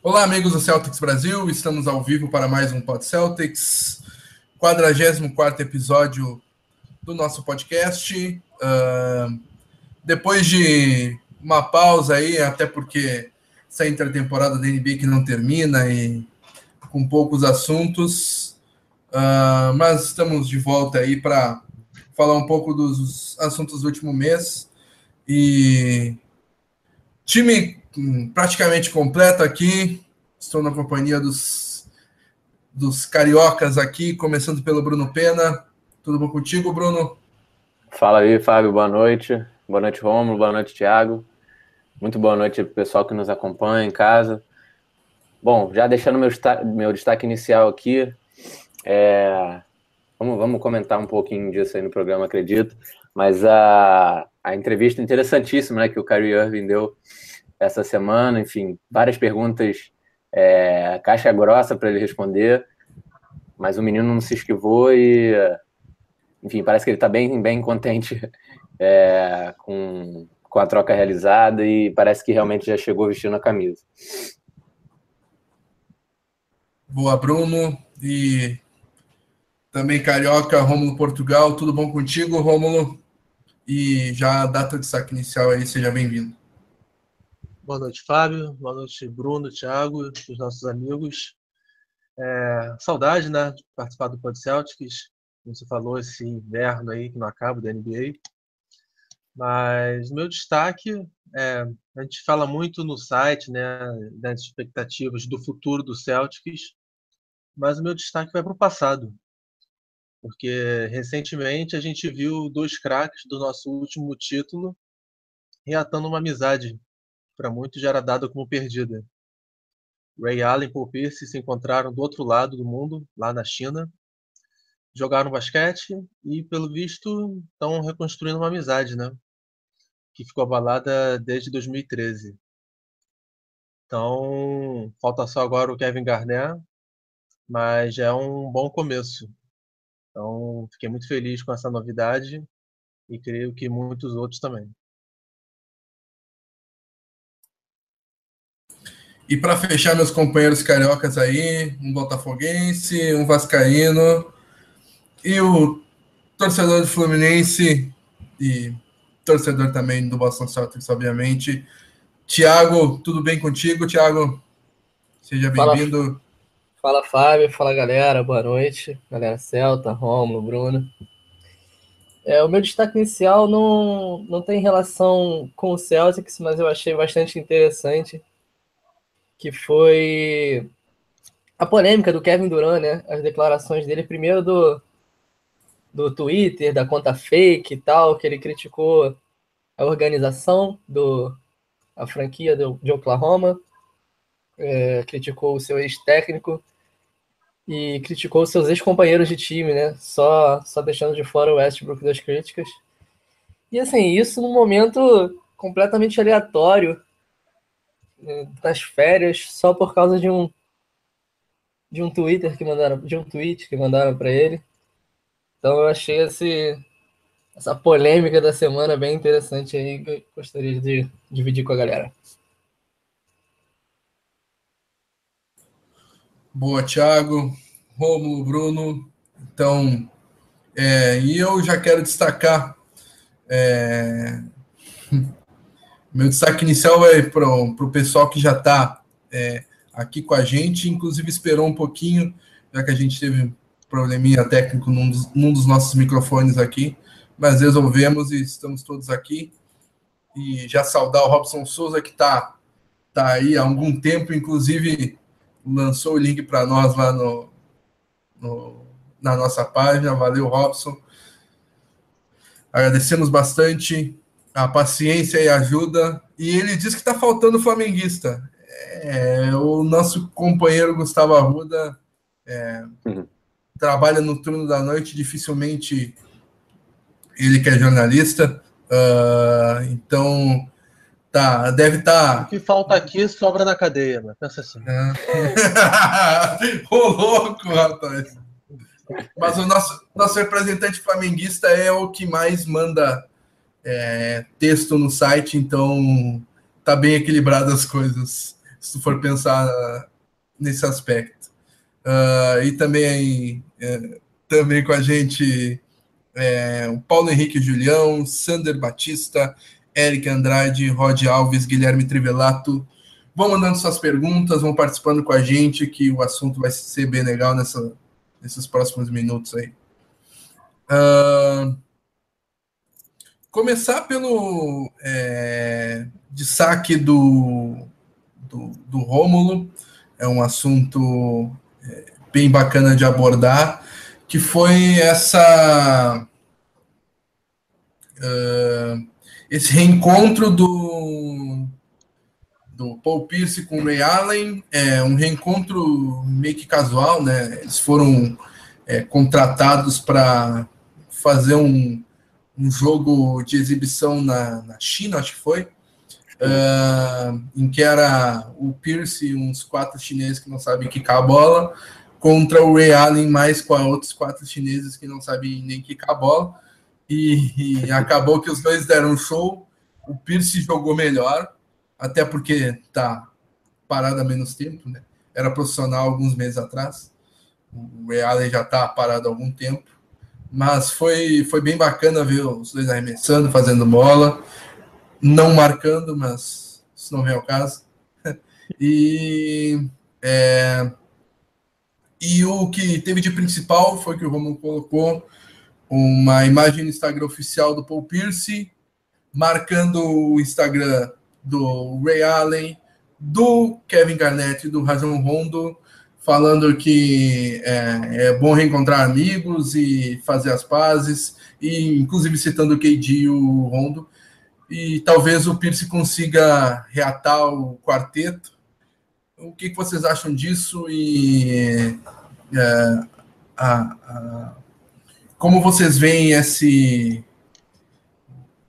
Olá, amigos do Celtics Brasil, estamos ao vivo para mais um Pod Celtics, 44 episódio do nosso podcast. Uh, depois de uma pausa aí, até porque essa intertemporada da NBA que não termina e com poucos assuntos, uh, mas estamos de volta aí para falar um pouco dos assuntos do último mês e time praticamente completo aqui. Estou na companhia dos, dos cariocas aqui, começando pelo Bruno Pena. Tudo bom contigo, Bruno? Fala aí, Fábio. Boa noite. Boa noite, Romulo. Boa noite, Thiago. Muito boa noite para o pessoal que nos acompanha em casa. Bom, já deixando meu, meu destaque inicial aqui, é... vamos, vamos comentar um pouquinho disso aí no programa, acredito. Mas a, a entrevista interessantíssima né, que o Kyrie Irving deu essa semana, enfim, várias perguntas, é, caixa grossa para ele responder, mas o menino não se esquivou e, enfim, parece que ele está bem, bem contente é, com, com a troca realizada e parece que realmente já chegou vestindo a camisa. Boa, Bruno. E também Carioca, Rômulo Portugal. Tudo bom contigo, Rômulo? E já a data de saque inicial aí, seja bem-vindo. Boa noite, Fábio. Boa noite, Bruno, Thiago, os nossos amigos. É, saudade, né, de participar do Pod Celtics. Como você falou, esse inverno aí que não acaba da NBA. Mas meu destaque, é, a gente fala muito no site, né, das expectativas do futuro do Celtics, mas o meu destaque vai para o passado. Porque recentemente a gente viu dois craques do nosso último título reatando uma amizade para muitos já era dada como perdida. Ray Allen e Paul Pierce se encontraram do outro lado do mundo, lá na China, jogaram basquete e, pelo visto, estão reconstruindo uma amizade, né? Que ficou abalada desde 2013. Então, falta só agora o Kevin Garnett, mas já é um bom começo. Então, fiquei muito feliz com essa novidade e creio que muitos outros também. E para fechar, meus companheiros cariocas aí, um botafoguense, um vascaíno e o torcedor do Fluminense e torcedor também do Boston Celtics, obviamente. Tiago, tudo bem contigo, Tiago? Seja bem-vindo. Fala, Fábio. Fala, galera. Boa noite. Galera Celta, Romulo, Bruno. É, o meu destaque inicial não, não tem relação com o Celtics, mas eu achei bastante interessante que foi a polêmica do Kevin Durant, né? As declarações dele, primeiro do, do Twitter, da conta fake e tal, que ele criticou a organização do a franquia do, de Oklahoma, é, criticou o seu ex-técnico e criticou os seus ex-companheiros de time, né? Só, só deixando de fora o Westbrook das críticas. E assim, isso num momento completamente aleatório das férias só por causa de um de um Twitter que mandaram, de um tweet que mandaram para ele. Então eu achei esse essa polêmica da semana bem interessante aí que eu gostaria de dividir com a galera. Boa, Thiago, Romulo, Bruno. Então, é, e eu já quero destacar é, meu destaque inicial é para o pessoal que já está é, aqui com a gente, inclusive esperou um pouquinho, já que a gente teve um probleminha técnico num dos, num dos nossos microfones aqui, mas resolvemos e estamos todos aqui. E já saudar o Robson Souza, que está tá aí há algum tempo, inclusive lançou o link para nós lá no, no, na nossa página. Valeu, Robson. Agradecemos bastante a paciência e ajuda. E ele diz que está faltando flamenguista. É, o nosso companheiro Gustavo Arruda é, uhum. trabalha no turno da noite, dificilmente ele que é jornalista. Uh, então, tá, deve estar. Tá... O que falta aqui sobra na cadeia, mas pensa assim. É. Ô, louco, rapaz. Mas o nosso, nosso representante flamenguista é o que mais manda é, texto no site, então tá bem equilibrado as coisas. se tu for pensar nesse aspecto. Uh, e também, é, também com a gente é, o Paulo Henrique Julião, Sander Batista, Eric Andrade, Rod Alves, Guilherme Trivelato. Vão mandando suas perguntas, vão participando com a gente, que o assunto vai ser bem legal nessa, nesses próximos minutos aí. Uh, começar pelo é, destaque do, do, do Rômulo, é um assunto é, bem bacana de abordar, que foi essa uh, esse reencontro do do Paul Pierce com o Ray Allen, é um reencontro meio que casual, né? Eles foram é, contratados para fazer um, um jogo de exibição na, na China, acho que foi, uh, em que era o Pierce e uns quatro chineses que não sabem quicar a bola, contra o Ray Allen mais com outros quatro chineses que não sabem nem quicar a bola. E, e acabou que os dois deram show. O Pierce jogou melhor, até porque tá parado há menos tempo, né? Era profissional alguns meses atrás. O Ray Allen já tá parado há algum tempo. Mas foi, foi bem bacana ver os dois arremessando, fazendo bola, não marcando, mas isso não vem ao caso. E é, e o que teve de principal foi que o Romulo colocou uma imagem no Instagram oficial do Paul Pierce, marcando o Instagram do Ray Allen, do Kevin Garnett e do Rajon Rondo, falando que é, é, bom reencontrar amigos e fazer as pazes, e inclusive citando o KD e o Rondo. E talvez o Pierce consiga reatar o quarteto o que, vocês acham disso e é, a, a, como vocês veem esse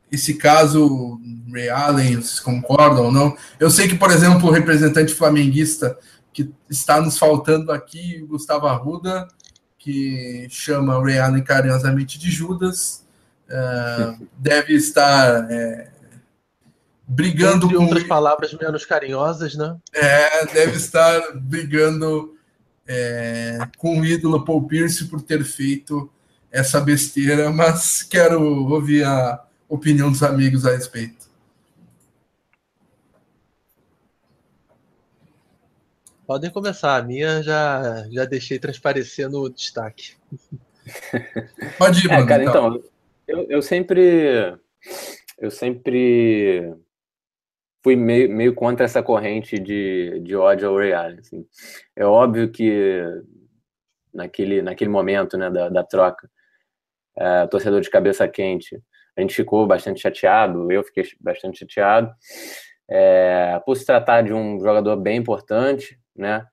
esse caso Ray Allen, vocês concordam ou não? Eu sei que, por exemplo, o representante flamenguista que está nos faltando aqui, Gustavo Arruda, que chama o Ray Allen carinhosamente de Judas, é, deve estar é, brigando Entre com outras palavras menos carinhosas, né? É, deve estar brigando é, com o ídolo Paul Pierce por ter feito essa besteira, mas quero ouvir a opinião dos amigos a respeito. Podem começar, a minha já, já deixei transparecer no destaque. Pode ir, é, cara, então, então eu, eu sempre eu sempre fui meio, meio contra essa corrente de, de ódio ao Ray Allen. Assim. É óbvio que naquele, naquele momento né, da, da troca, é, torcedor de cabeça quente, a gente ficou bastante chateado, eu fiquei bastante chateado, é, por se tratar de um jogador bem importante, né?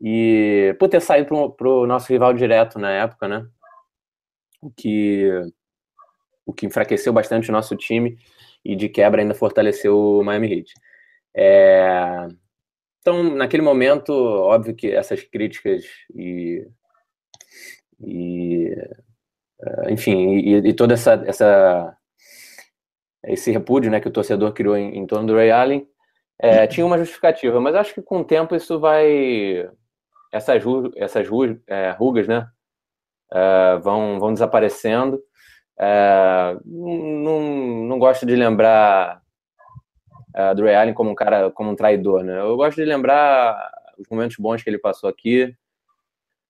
E por ter saído para o nosso rival direto na época, né? O que, o que enfraqueceu bastante o nosso time e de quebra ainda fortaleceu o Miami Heat. É... Então, naquele momento, óbvio que essas críticas e, e é, enfim, e, e toda essa, essa esse repúdio, né, que o torcedor criou em, em torno do Ray Allen, é, tinha uma justificativa, mas acho que com o tempo isso vai essas, essas é, rugas, né, é, vão, vão desaparecendo é, não, não gosto de lembrar é, do Ray Allen como um cara, como um traidor, né? Eu gosto de lembrar os momentos bons que ele passou aqui.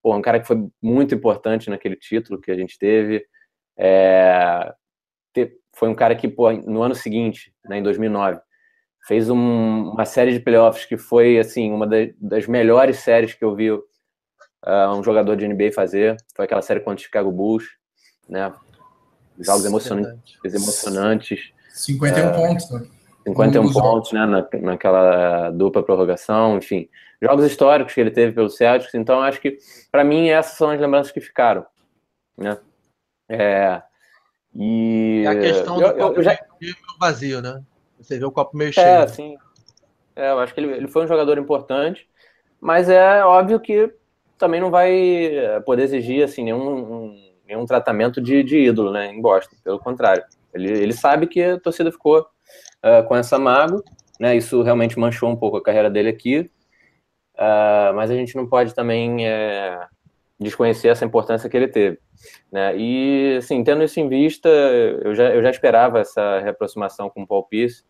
Pô, um cara que foi muito importante naquele título que a gente teve. É, foi um cara que, pô, no ano seguinte, né, em 2009, fez um, uma série de playoffs que foi, assim, uma das melhores séries que eu vi uh, um jogador de NBA fazer. Foi aquela série contra o Chicago Bulls, né? jogos emocionantes, emocionantes. 51 é, pontos, né? 51 pontos, né, na, naquela dupla prorrogação, enfim. Jogos históricos que ele teve pelo Celtics, então acho que, para mim, essas são as lembranças que ficaram, né? É, e... É a questão do eu, copo eu já... meio vazio, né? Você vê o copo meio cheio. É, sim. É, eu acho que ele, ele foi um jogador importante, mas é óbvio que também não vai poder exigir, assim, nenhum... Um, nenhum tratamento de, de ídolo, né, em Boston. Pelo contrário, ele, ele sabe que a torcida ficou uh, com essa mago né, isso realmente manchou um pouco a carreira dele aqui, uh, mas a gente não pode também é, desconhecer essa importância que ele teve. Né? E, assim, tendo isso em vista, eu já, eu já esperava essa reaproximação com o Paul Pierce,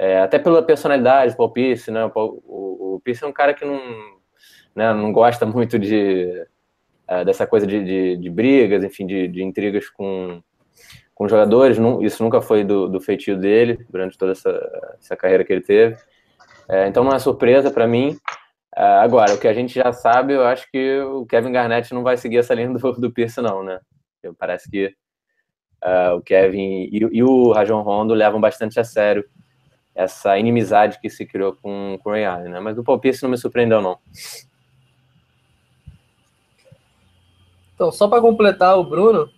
é, até pela personalidade Paul Pierce, né? O, o, o Pierce é um cara que não, né, não gosta muito de é, dessa coisa de, de, de, brigas, enfim, de, de intrigas com, com jogadores. Isso nunca foi do, do feitio dele durante toda essa, essa carreira que ele teve. É, então não é surpresa para mim. É, agora, o que a gente já sabe, eu acho que o Kevin Garnett não vai seguir essa linha do, do Pierce, não, né? Parece que uh, o Kevin e, e, o Rajon Rondo levam bastante a sério essa inimizade que se criou com, com o Ray Allen, né? Mas o Paul Pierce não me surpreendeu, não. Então, só para completar o Bruno,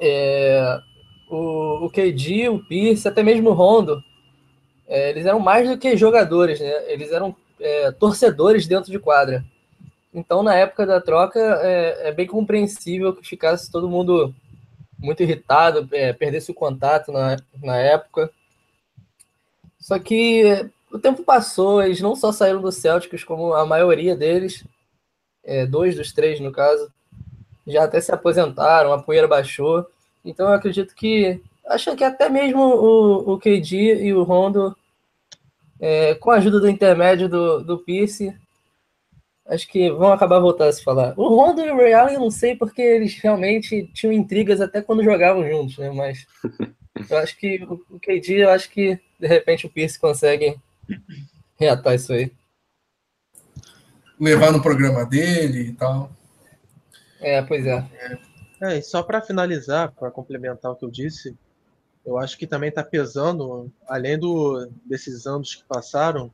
é, o, o KD, o Pierce, até mesmo o Rondo, é, eles eram mais do que jogadores, né? Eles eram é, torcedores dentro de quadra. Então, na época da troca, é, é bem compreensível que ficasse todo mundo muito irritado, é, perdesse o contato na, na época. Só que o tempo passou, eles não só saíram do Celtics, como a maioria deles, é, dois dos três no caso, já até se aposentaram, a poeira baixou. Então eu acredito que. Acho que até mesmo o, o KD e o Rondo, é, com a ajuda do intermédio do, do Pierce, acho que vão acabar voltando a se falar. O Rondo e o Ray Allen eu não sei porque eles realmente tinham intrigas até quando jogavam juntos, né? Mas eu acho que o, KD, eu acho que de repente o Pierce consegue reatar isso aí. Levar no programa dele e tal. É, pois é. É, e só para finalizar, para complementar o que eu disse, eu acho que também está pesando, além do, desses anos que passaram,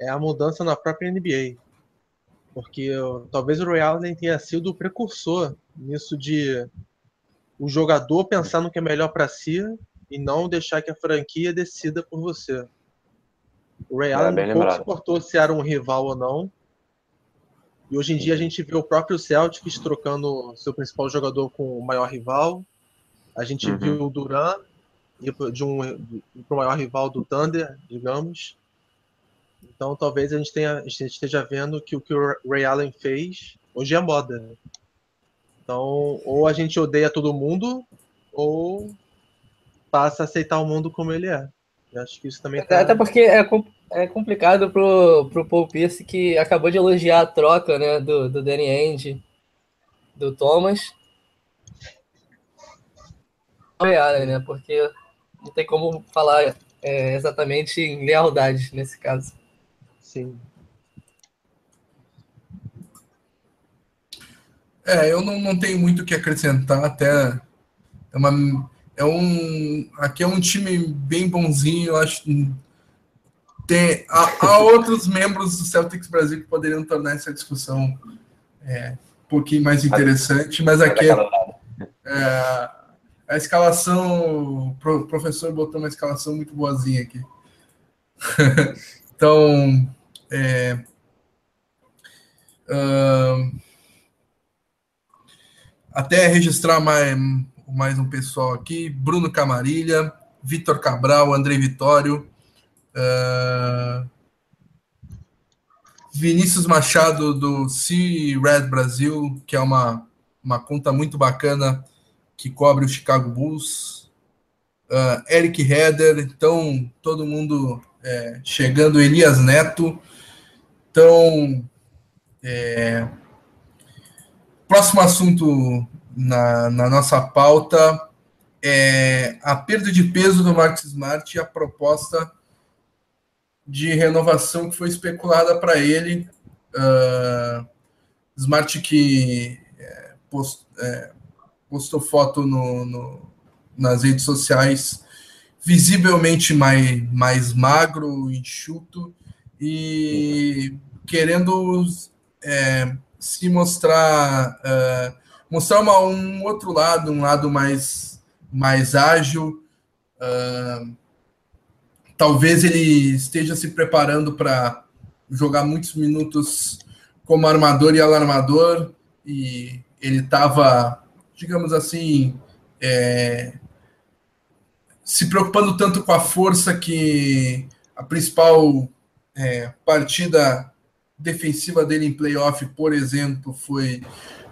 é a mudança na própria NBA. Porque talvez o Ray Allen tenha sido o precursor nisso de o jogador pensar no que é melhor para si e não deixar que a franquia decida por você. O Ray é, Allen pouco se importou se era um rival ou não, e hoje em dia a gente vê o próprio Celtics trocando seu principal jogador com o maior rival. A gente uhum. viu o Duran ir um para o maior rival do Thunder, digamos. Então talvez a gente, tenha, a gente esteja vendo que o que o Ray Allen fez hoje é moda. Então, ou a gente odeia todo mundo, ou passa a aceitar o mundo como ele é. Eu acho que isso também tá... Até porque é, é complicado pro, pro Paul Pierce, que acabou de elogiar a troca né, do, do Danny Ainge, do Thomas. Né, porque não tem como falar é, exatamente em lealdade nesse caso. Sim. É, eu não, não tenho muito o que acrescentar, até é uma, é um aqui é um time bem bonzinho, eu acho tem, há, há, outros membros do Celtics Brasil que poderiam tornar essa discussão é, um pouquinho mais interessante, mas aqui é, é, a escalação, o professor botou uma escalação muito boazinha aqui. então, é, uh, até registrar mais, mais um pessoal aqui: Bruno Camarilha, Vitor Cabral, André Vitório. Uh, Vinícius Machado do C Red Brasil, que é uma, uma conta muito bacana que cobre o Chicago Bulls. Uh, Eric Heder, então todo mundo é, chegando, Elias Neto. Então, é, próximo assunto na, na nossa pauta é a perda de peso do Marcos Smart e a proposta de renovação que foi especulada para ele. Uh, Smart que é, post, é, postou foto no, no, nas redes sociais, visivelmente mais, mais magro, enxuto, e querendo é, se mostrar, uh, mostrar uma, um outro lado, um lado mais, mais ágil. Uh, talvez ele esteja se preparando para jogar muitos minutos como armador e alarmador, e ele estava, digamos assim, é, se preocupando tanto com a força que a principal é, partida defensiva dele em playoff, por exemplo, foi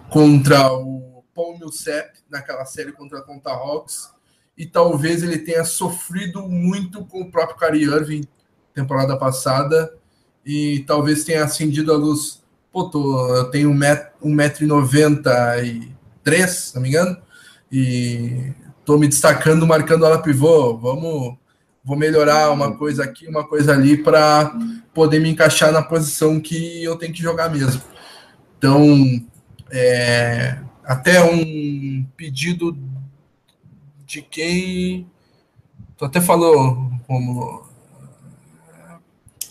contra o Paul Millsap, naquela série contra a Conta Hawks, e talvez ele tenha sofrido muito com o próprio Kyrie Irving temporada passada, e talvez tenha acendido a luz. Pô, tô, eu tenho 1,93m, se não me engano, e tô me destacando marcando ala pivô. Vamos, vou melhorar uma coisa aqui, uma coisa ali para poder me encaixar na posição que eu tenho que jogar mesmo. Então, é, até um pedido de quem. Tu até falou como.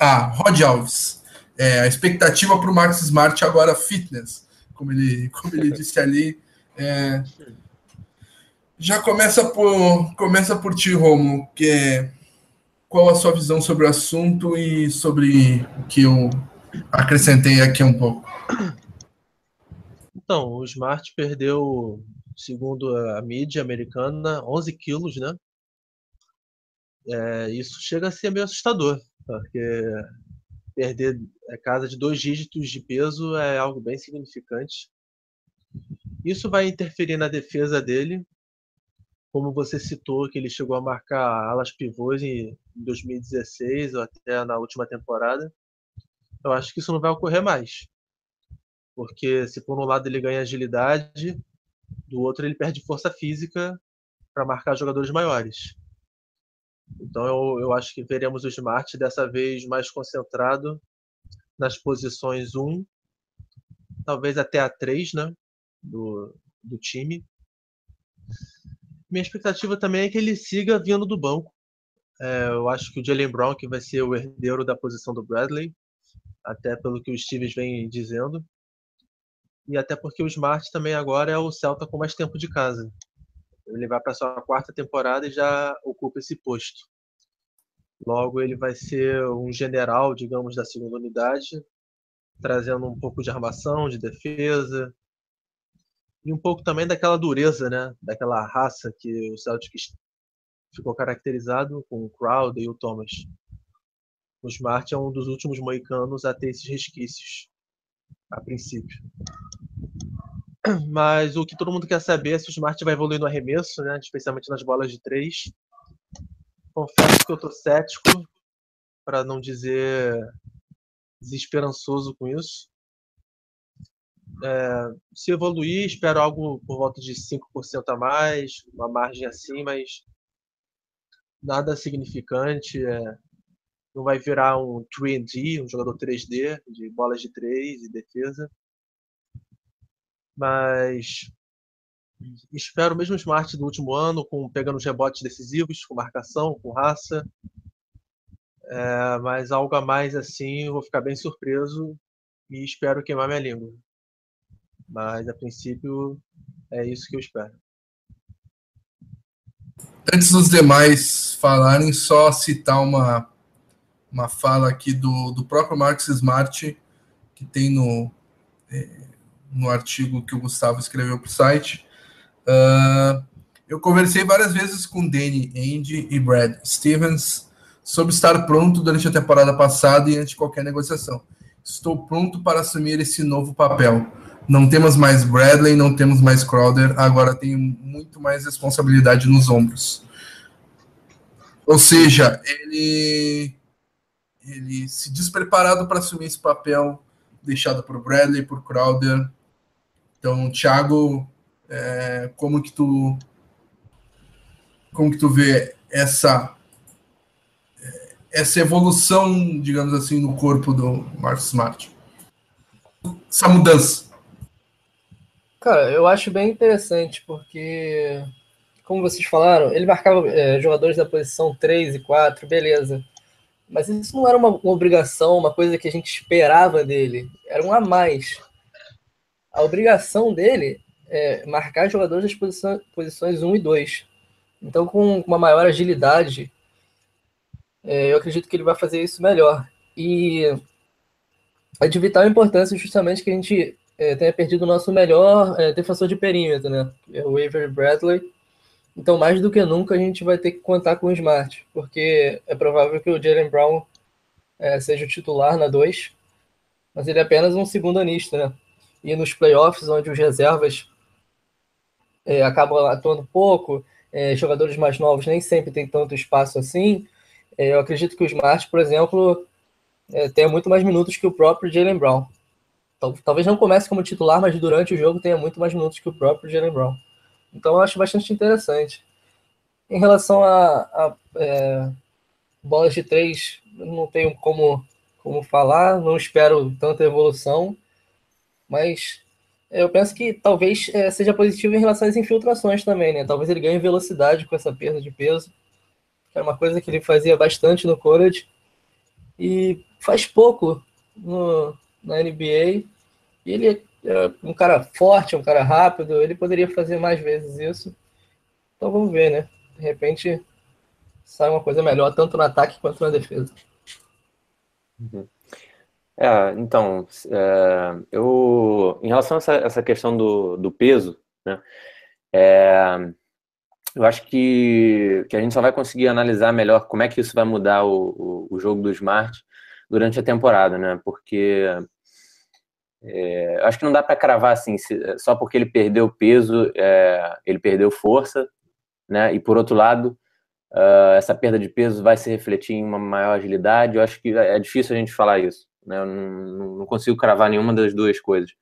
Ah, Rod Alves. É, a expectativa para o Marcos Smart agora fitness, como ele, como ele disse ali. É, já começa por, começa por ti, Romo, que qual a sua visão sobre o assunto e sobre o que eu acrescentei aqui um pouco. Então, o Smart perdeu, segundo a mídia americana, 11 quilos, né? É, isso chega a ser meio assustador, porque perder a casa de dois dígitos de peso é algo bem significante. Isso vai interferir na defesa dele, como você citou, que ele chegou a marcar alas pivôs em 2016 ou até na última temporada, eu acho que isso não vai ocorrer mais. Porque se por um lado ele ganha agilidade, do outro ele perde força física para marcar jogadores maiores. Então eu, eu acho que veremos o Smart dessa vez mais concentrado nas posições 1, talvez até a 3 né, do, do time minha expectativa também é que ele siga vindo do banco. É, eu acho que o Jalen Brown que vai ser o herdeiro da posição do Bradley, até pelo que o Stevens vem dizendo. E até porque o Smart também agora é o Celta com mais tempo de casa. Ele vai para sua quarta temporada e já ocupa esse posto. Logo, ele vai ser um general, digamos, da segunda unidade, trazendo um pouco de armação, de defesa, e um pouco também daquela dureza, né? Daquela raça que o Celtics ficou caracterizado com o Crowder e o Thomas. O Smart é um dos últimos moicanos a ter esses resquícios, a princípio. Mas o que todo mundo quer saber é se o Smart vai evoluir no arremesso, né? especialmente nas bolas de três. Confesso que eu estou cético, para não dizer desesperançoso com isso. É, se evoluir, espero algo por volta de 5% a mais, uma margem assim, mas nada significante. É, não vai virar um 3D, um jogador 3D, de bolas de 3 e defesa. Mas espero mesmo Smart do último ano, com pegando os rebotes decisivos, com marcação, com raça. É, mas algo a mais assim, eu vou ficar bem surpreso e espero queimar minha língua. Mas a princípio é isso que eu espero. Antes dos demais falarem, só citar uma, uma fala aqui do, do próprio Marcos Smart, que tem no, é, no artigo que o Gustavo escreveu para o site. Uh, eu conversei várias vezes com Danny, Andy e Brad Stevens sobre estar pronto durante a temporada passada e antes de qualquer negociação. Estou pronto para assumir esse novo papel não temos mais Bradley, não temos mais Crowder, agora tem muito mais responsabilidade nos ombros. Ou seja, ele, ele se despreparado para assumir esse papel deixado por Bradley, por Crowder. Então, Thiago, é, como que tu como que tu vê essa essa evolução, digamos assim, no corpo do Marcos Smart? Essa mudança. Cara, eu acho bem interessante, porque, como vocês falaram, ele marcava é, jogadores da posição 3 e 4, beleza. Mas isso não era uma, uma, obrigação, uma coisa que a gente esperava dele. Era um a mais. A obrigação dele é marcar jogadores das posições, posições 1 e 2. Então, com uma maior agilidade, é, eu acredito que ele vai fazer isso melhor. E é de vital importância justamente que a gente é, tenha perdido o nosso melhor é, defensor de perímetro, né? É o Avery Bradley. Então, mais do que nunca, a gente vai ter que contar com o Smart, porque é provável que o Jalen Brown é, seja o titular na 2, mas ele é apenas um segundo anista, né? E nos playoffs, onde os reservas é, acabam atuando pouco, é, jogadores mais novos nem sempre têm tanto espaço assim, é, eu acredito que o Smart, por exemplo, é, tenha muito mais minutos que o próprio Jalen Brown. Talvez não comece como titular, mas durante o jogo tenha muito mais minutos que o próprio Jalen Brown. Então eu acho bastante interessante. Em relação a, a é, bolas de três, não tenho como, como falar, não espero tanta evolução, mas eu penso que talvez é, seja positivo em relação às infiltrações também, né? Talvez ele ganhe velocidade com essa perda de peso, que era uma coisa que ele fazia bastante no college e faz pouco no, na NBA. E ele é um cara forte, um cara rápido, ele poderia fazer mais vezes isso. Então vamos ver, né? De repente sai uma coisa melhor, tanto no ataque quanto na defesa. Uhum. É, então, é, eu, em relação a essa, essa questão do, do peso, né, é, eu acho que, que a gente só vai conseguir analisar melhor como é que isso vai mudar o, o, o jogo do Smart durante a temporada, né, porque é, acho que não dá para cravar assim, se, só porque ele perdeu peso, é, ele perdeu força, né? E por outro lado, uh, essa perda de peso vai se refletir em uma maior agilidade. Eu acho que é difícil a gente falar isso, né? Eu não, não consigo cravar nenhuma das duas coisas.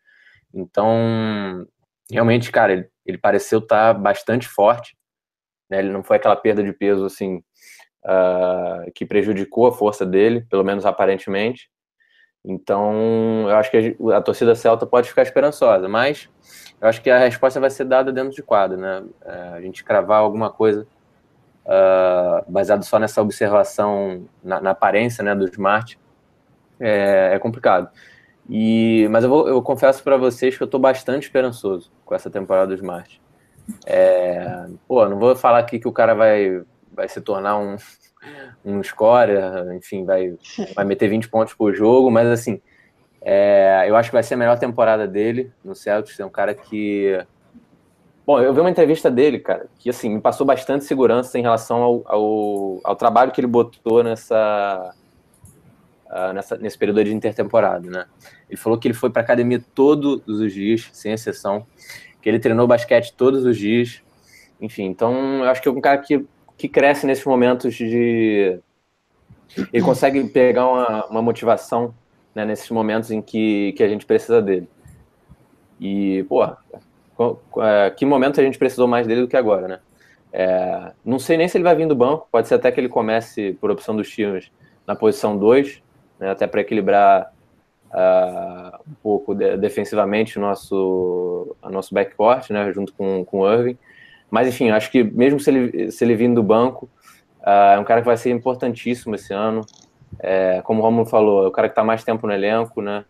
Então, realmente, cara, ele, ele pareceu estar tá bastante forte. Né? Ele não foi aquela perda de peso assim uh, que prejudicou a força dele, pelo menos aparentemente. Então, eu acho que a, a, torcida celta pode ficar esperançosa, mas eu acho que a resposta vai ser dada dentro de quadro, né? É, a gente cravar alguma coisa uh, baseado só nessa observação na, na, aparência, né, do Smart é, é complicado. E, mas eu, vou, eu confesso para vocês que eu estou bastante esperançoso com essa temporada do Smart. É, pô, não vou falar aqui que o cara vai, vai se tornar um, um score, enfim, vai, vai meter 20 pontos por jogo, mas assim, é, eu acho que vai ser a melhor temporada dele no Celtics. É um cara que. Bom, eu vi uma entrevista dele, cara, que assim, me passou bastante segurança em relação ao, ao, ao trabalho que ele botou nessa, uh, nessa, nesse período de intertemporada, né? Ele falou que ele foi para academia todos os dias, sem exceção, que ele treinou basquete todos os dias. Enfim, então eu acho que é um cara que que cresce nesses momentos de. Ele consegue pegar uma, uma motivação né, nesses momentos em que, que a gente precisa dele. E, pô, é, que momento a gente precisou mais dele do que agora, né? É, não sei nem se ele vai vir do banco, pode ser até que ele comece, por opção dos times, na posição 2, né, até para equilibrar uh, um pouco de, defensivamente o nosso, o nosso backcourt, né, junto com, com o Irving. Mas, enfim, acho que mesmo se ele, se ele vir do banco, uh, é um cara que vai ser importantíssimo esse ano. É, como o Romulo falou, é o cara que está mais tempo no elenco, né?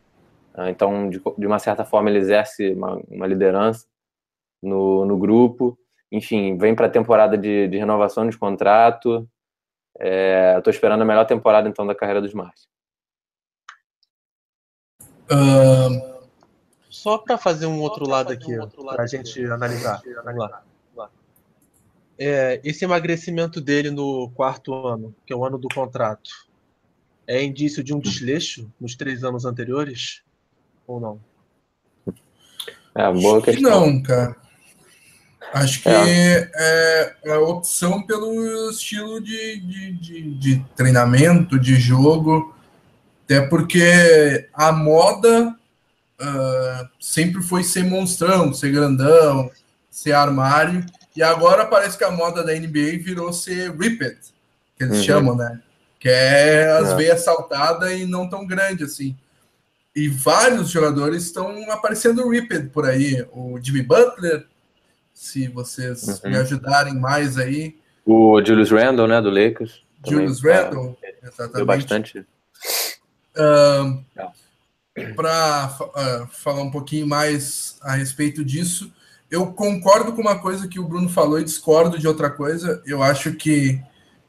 Uh, então, de, de, uma certa forma, ele exerce uma, uma liderança no, no grupo. Enfim, vem para a temporada de, de, renovação de contrato. É, Estou esperando a melhor temporada, então, da carreira dos Smart. Uh, só para fazer um outro lado aqui, para a gente analisar. Vamos lá é, esse emagrecimento dele no quarto ano, que é o ano do contrato, é indício de um desleixo nos três anos anteriores? Ou não? É, boa questão. Não, cara. Acho que é. é, é a opção pelo estilo de, de, de, de, treinamento, de jogo, até porque a moda uh, sempre foi ser monstrão, ser grandão, ser armário, e agora parece que a moda da NBA virou ser ripped, que eles uhum. chamam, né? Que é as é. veias saltada e não tão grande assim. E vários jogadores estão aparecendo ripped por aí. O Jimmy Butler, se vocês uhum. me ajudarem mais aí. O Julius Randle, né, do Lakers. Julius Randle, exatamente. Deu bastante. Uh, Para uh, falar um pouquinho mais a respeito disso, eu concordo com uma coisa que o Bruno falou e discordo de outra coisa. Eu acho que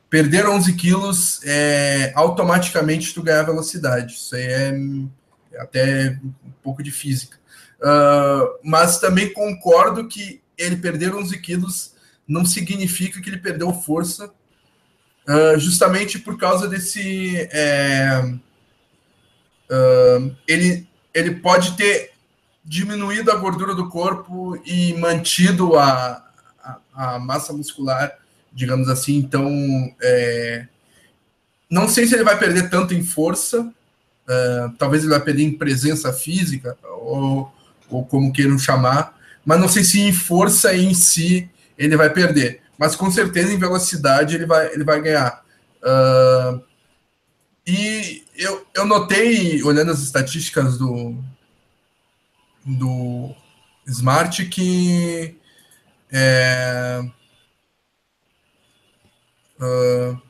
perder 11 quilos é automaticamente tu ganhar velocidade. Isso aí é, é até um pouco de física. Uh, mas também concordo que ele perder 11 quilos não significa que ele perdeu força, uh, justamente por causa desse. É, uh, ele, ele pode ter diminuído a gordura do corpo e mantido a, a, a massa muscular, digamos assim. Então, é, não sei se ele vai perder tanto em força, uh, talvez ele vai perder em presença física, ou, ou como queiram chamar, mas não sei se em força em si ele vai perder. Mas com certeza em velocidade ele vai, ele vai ganhar. Uh, e eu, eu notei, olhando as estatísticas do, do Smart, que é, uh,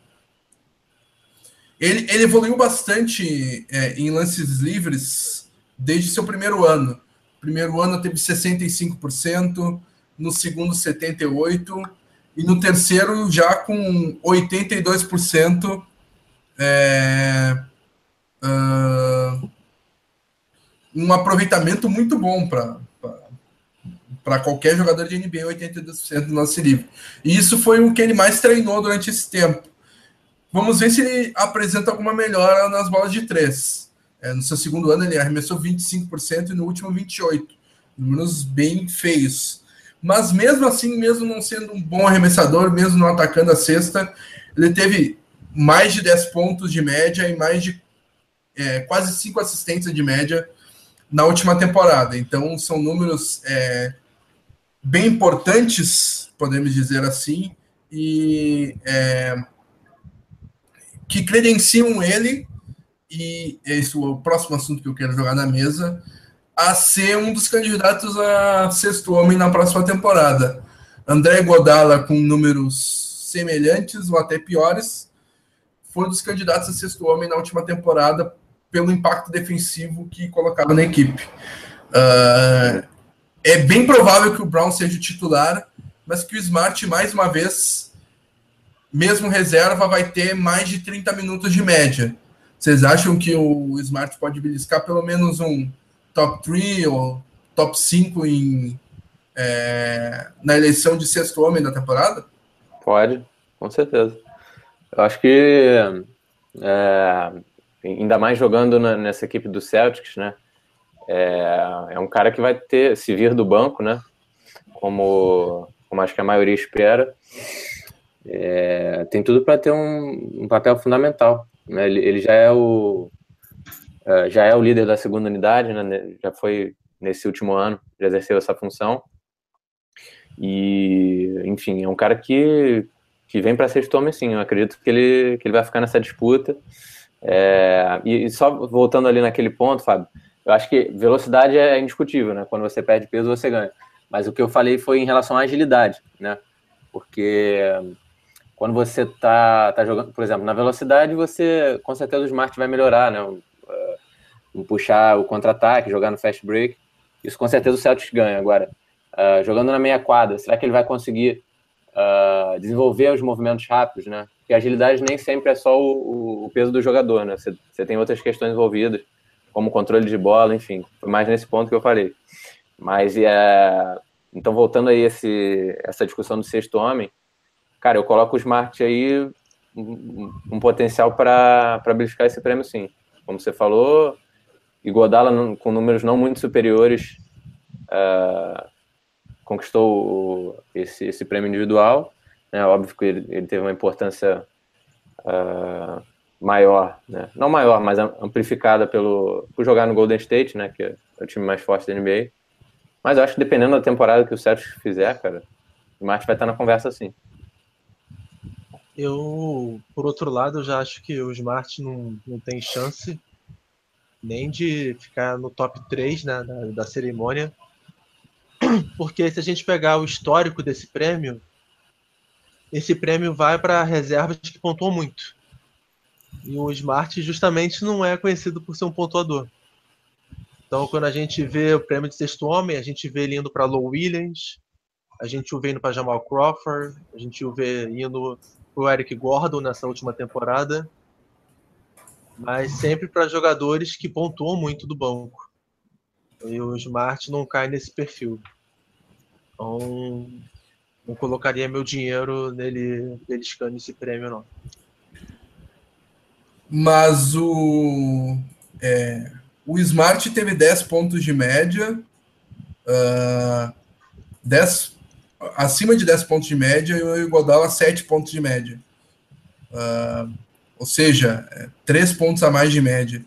ele, ele evoluiu bastante é, em lances livres desde seu primeiro ano. Primeiro ano teve 65%, no segundo 78% e no terceiro já com 82%. É, uh, um aproveitamento muito bom para qualquer jogador de NBA, 82% do lance livre. E isso foi o que ele mais treinou durante esse tempo. Vamos ver se ele apresenta alguma melhora nas bolas de três. É, no seu segundo ano, ele arremessou 25% e no último 28%. Números bem feios. Mas mesmo assim, mesmo não sendo um bom arremessador, mesmo não atacando a cesta, ele teve mais de 10 pontos de média e mais de é, quase 5 assistências de média na última temporada. Então, são números é, bem importantes, podemos dizer assim, e é, que credenciam ele e esse é o próximo assunto que eu quero jogar na mesa, a ser um dos candidatos a sexto homem na próxima temporada. André Godala, com números semelhantes ou até piores, foi um dos candidatos a sexto homem na última temporada pelo impacto defensivo que colocava na equipe. Uh, é bem provável que o Brown seja o titular, mas que o Smart, mais uma vez, mesmo reserva, vai ter mais de 30 minutos de média. Vocês acham que o Smart pode beliscar pelo menos um top 3 ou top 5 em, é, na eleição de sexto homem da temporada? Pode, com certeza. Eu acho que é, ainda mais jogando na, nessa equipe do Celtics, né? É, é, um cara que vai ter, se vir do banco, né? Como, como acho que a maioria espera, é, tem tudo para ter um, um, papel fundamental. Né? Ele, ele, já é o é, já é o líder da segunda unidade, né? já foi nesse último ano, já exerceu essa função. E, enfim, é um cara que, que vem para ser homem, sim. Eu acredito que ele, que ele vai ficar nessa disputa. É, e, só voltando ali naquele ponto, Fábio, eu acho que velocidade é indiscutível, né? Quando você perde peso, você ganha. Mas o que eu falei foi em relação à agilidade, né? Porque quando você tá, tá jogando, por exemplo, na velocidade, você com certeza o smart vai melhorar, né? Um, um puxar o contra-ataque, jogar no fast break. Isso com certeza o Celtics ganha. Agora, uh, jogando na meia quadra, será que ele vai conseguir uh, desenvolver os movimentos rápidos, né? Porque a agilidade nem sempre é só o, o peso do jogador, né? Você, tem outras questões envolvidas, como controle de bola, enfim. Foi mais nesse ponto que eu falei. Mas, é, então, voltando aí esse, essa discussão do sexto homem, cara, eu coloco o Smart aí um, um potencial para beliscar esse prêmio, sim. Como você falou, e Godala, com números não muito superiores, uh, conquistou esse, esse prêmio individual. Né? Óbvio que ele, ele teve uma importância uh, maior, né? não maior, mas amplificada pelo, por jogar no Golden State, né? que é o time mais forte da NBA. Mas eu acho que dependendo da temporada que o Celtics fizer, cara, o Marte vai estar na conversa sim. Eu, por outro lado, eu já acho que o Smart não, não tem chance nem de ficar no top 3 né, da, da cerimônia. Porque se a gente pegar o histórico desse prêmio, esse prêmio vai para reservas que pontuam muito. E o Smart justamente não é conhecido por ser um pontuador. Então, quando a gente vê o prêmio de sexto homem, a gente vê ele indo para Low Williams, a gente o vê indo para Jamal Crawford, a gente o vê indo o Eric Gordon nessa última temporada, mas sempre para jogadores que pontuam muito do banco. E o Smart não cai nesse perfil. Então, não colocaria meu dinheiro nele beliscando esse prêmio, não. Mas o, é, o Smart teve 10 pontos de média, uh, 10, acima de 10 pontos de média, e o Iguodala 7 pontos de média. Uh, ou seja, 3 é, pontos a mais de média.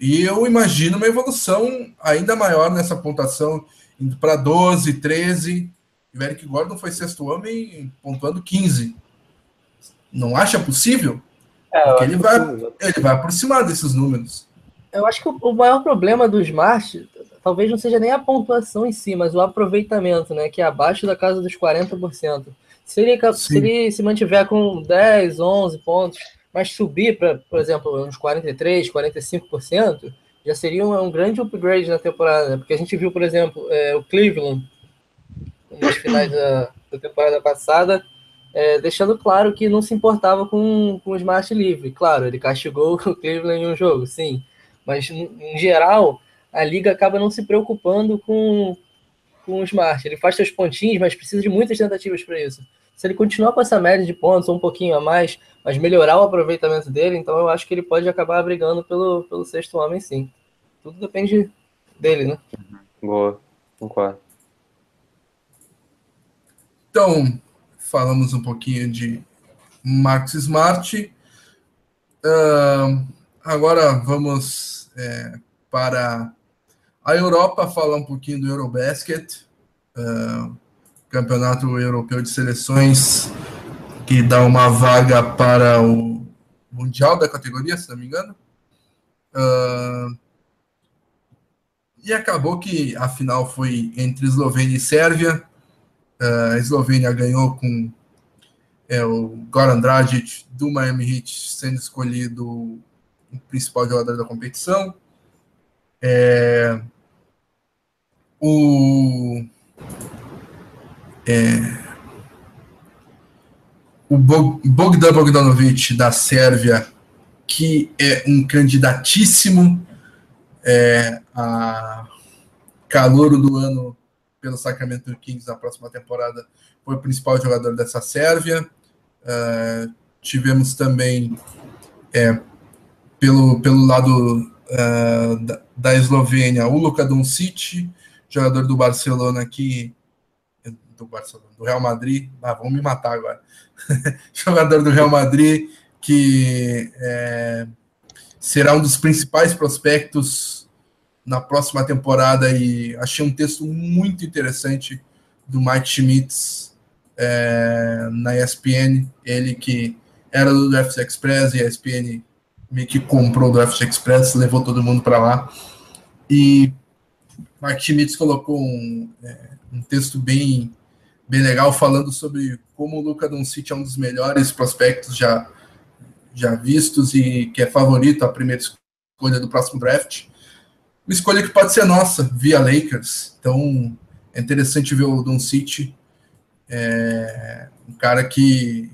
E eu imagino uma evolução ainda maior nessa pontuação, indo para 12, 13. E o Eric Gordon foi sexto homem pontuando 15. Não acha possível? É, Porque ele vai, ele vai aproximar desses números. Eu acho que o maior problema do Smart talvez não seja nem a pontuação em si, mas o aproveitamento, né? Que é abaixo da casa dos 40%. Se ele, se ele se mantiver com 10, 11 pontos, mas subir para, por exemplo, uns 43, 45%, já seria um, um, grande upgrade na temporada. Né? Porque a gente viu, por exemplo, é, o Cleveland nas finais da, da temporada passada é, deixando claro que não se importava com, com o Smart livre. Claro, ele castigou o Cleveland em um jogo, sim. Mas, em geral, a liga acaba não se preocupando com, com o Smart. Ele faz seus pontinhos, mas precisa de muitas tentativas para isso. Se ele continuar com essa média de pontos, ou um pouquinho a mais, mas melhorar o aproveitamento dele, então eu acho que ele pode acabar brigando pelo, pelo sexto homem, sim. Tudo depende dele, né? Boa, concordo. Então, falamos um pouquinho de Max Smart. Uh, agora vamos é, para a Europa falar um pouquinho do Eurobasket, uh, Campeonato Europeu de Seleções, que dá uma vaga para o Mundial da categoria, se não me engano. Uh, e acabou que a final foi entre Eslovênia e Sérvia. A Eslovênia ganhou com é, o Goran Dragic do Miami Heat sendo escolhido o principal jogador da competição. É, o é, o Bogdan Bogdanovic da Sérvia, que é um candidatíssimo é, a calouro do ano pelo Sacramento Kings na próxima temporada, foi o principal jogador dessa Sérvia. Uh, tivemos também, é, pelo, pelo lado uh, da, da, Eslovênia, o Luka Doncic, jogador do Barcelona que do Barcelona, do Real Madrid, ah, vão me matar agora, jogador do Real Madrid que é, será um dos principais prospectos na próxima temporada e achei um texto muito interessante do Mike Schmitz é, na ESPN, ele que era do Draft Express e a ESPN meio que comprou o Draft Express, levou todo mundo para lá. E Mike Schmitz colocou um, é, um texto bem, bem legal falando sobre como o Luca Doncic é um dos melhores prospectos já, já vistos e que é favorito a primeira escolha do próximo draft uma escolha que pode ser nossa, via Lakers. Então, é interessante ver o Don City, é, um cara que,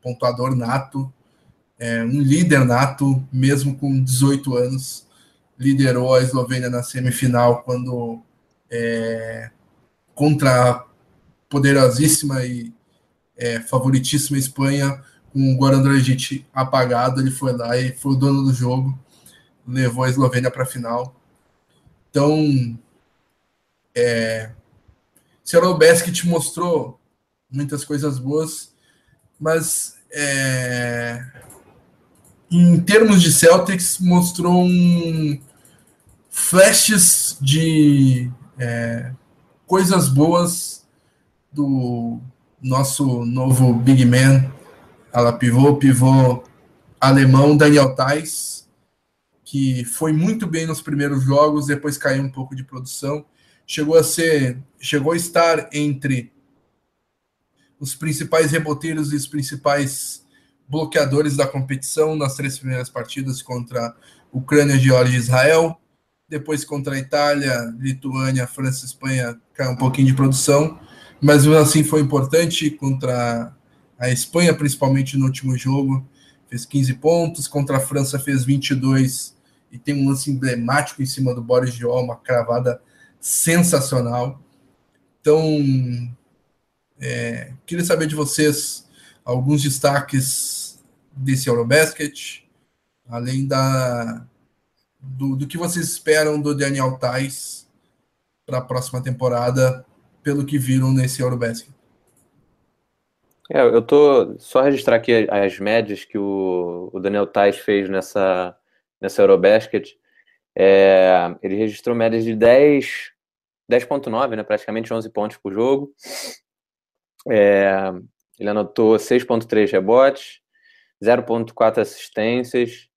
pontuador nato, é, um líder nato, mesmo com 18 anos, liderou a Eslovênia na semifinal quando é, contra a poderosíssima e é, favoritíssima Espanha, com o Goran apagado, ele foi lá e foi o dono do jogo, levou a Eslovênia para a final. Então, é, Seattle Basket mostrou muitas coisas boas, mas é, em termos de Celtics, mostrou um flashes de é, coisas boas do nosso novo big man, ala pivô, pivô alemão Daniel Tais, que foi muito bem nos primeiros jogos, depois caiu um pouco de produção. Chegou a ser, chegou a estar entre os principais reboteiros e os principais bloqueadores da competição nas três primeiras partidas contra Ucrânia, Geórgia e Israel. Depois contra Itália, Lituânia, França Espanha caiu um pouquinho de produção, mas assim foi importante contra a Espanha, principalmente no último jogo, fez 15 pontos, contra a França fez 22 e tem um lance emblemático em cima do Boris Diol, uma cravada sensacional. Então, É, queria saber de vocês alguns destaques desse Eurobasket, além da, do, do que vocês esperam do Daniel Tais para a próxima temporada, pelo que viram nesse Eurobasket. É, eu tô só registrar aqui as médias que o, o Daniel Tais fez nessa, nessa Eurobasket. É, ele registrou médias de 10, 10.9, né, praticamente 11 pontos por jogo. É, ele anotou 6.3 rebotes, 0.4 assistências,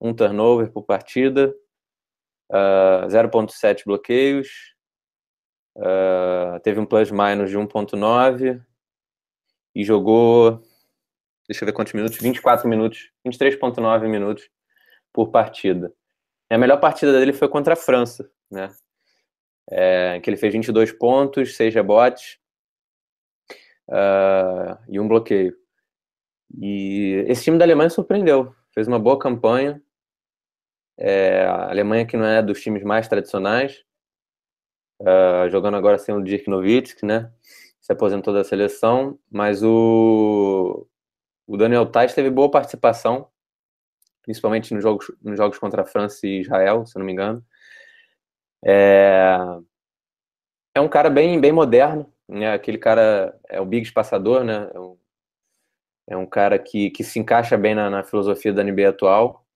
um turnover por partida, uh, ah, 0.7 bloqueios, uh, teve um plus-minus de 1.9, e jogou, deixa eu ver quantos minutos, 24 minutos, 23,9 minutos por partida. E a melhor partida dele foi contra a França, né? É, que ele fez 22 pontos, 6 rebotes uh, e um bloqueio. E esse time da Alemanha surpreendeu, fez uma boa campanha. É, a Alemanha que não é dos times mais tradicionais, uh, jogando agora sem o Dirk Nowitzki, né? se aposentou da seleção, mas o, o Daniel Tais teve boa participação, principalmente nos jogos, nos jogos contra a França e Israel, se não me engano. É, é um cara bem, bem moderno, né? aquele cara é o big passador, né? É um, é um cara que, que se encaixa bem na, na filosofia da NBA atual.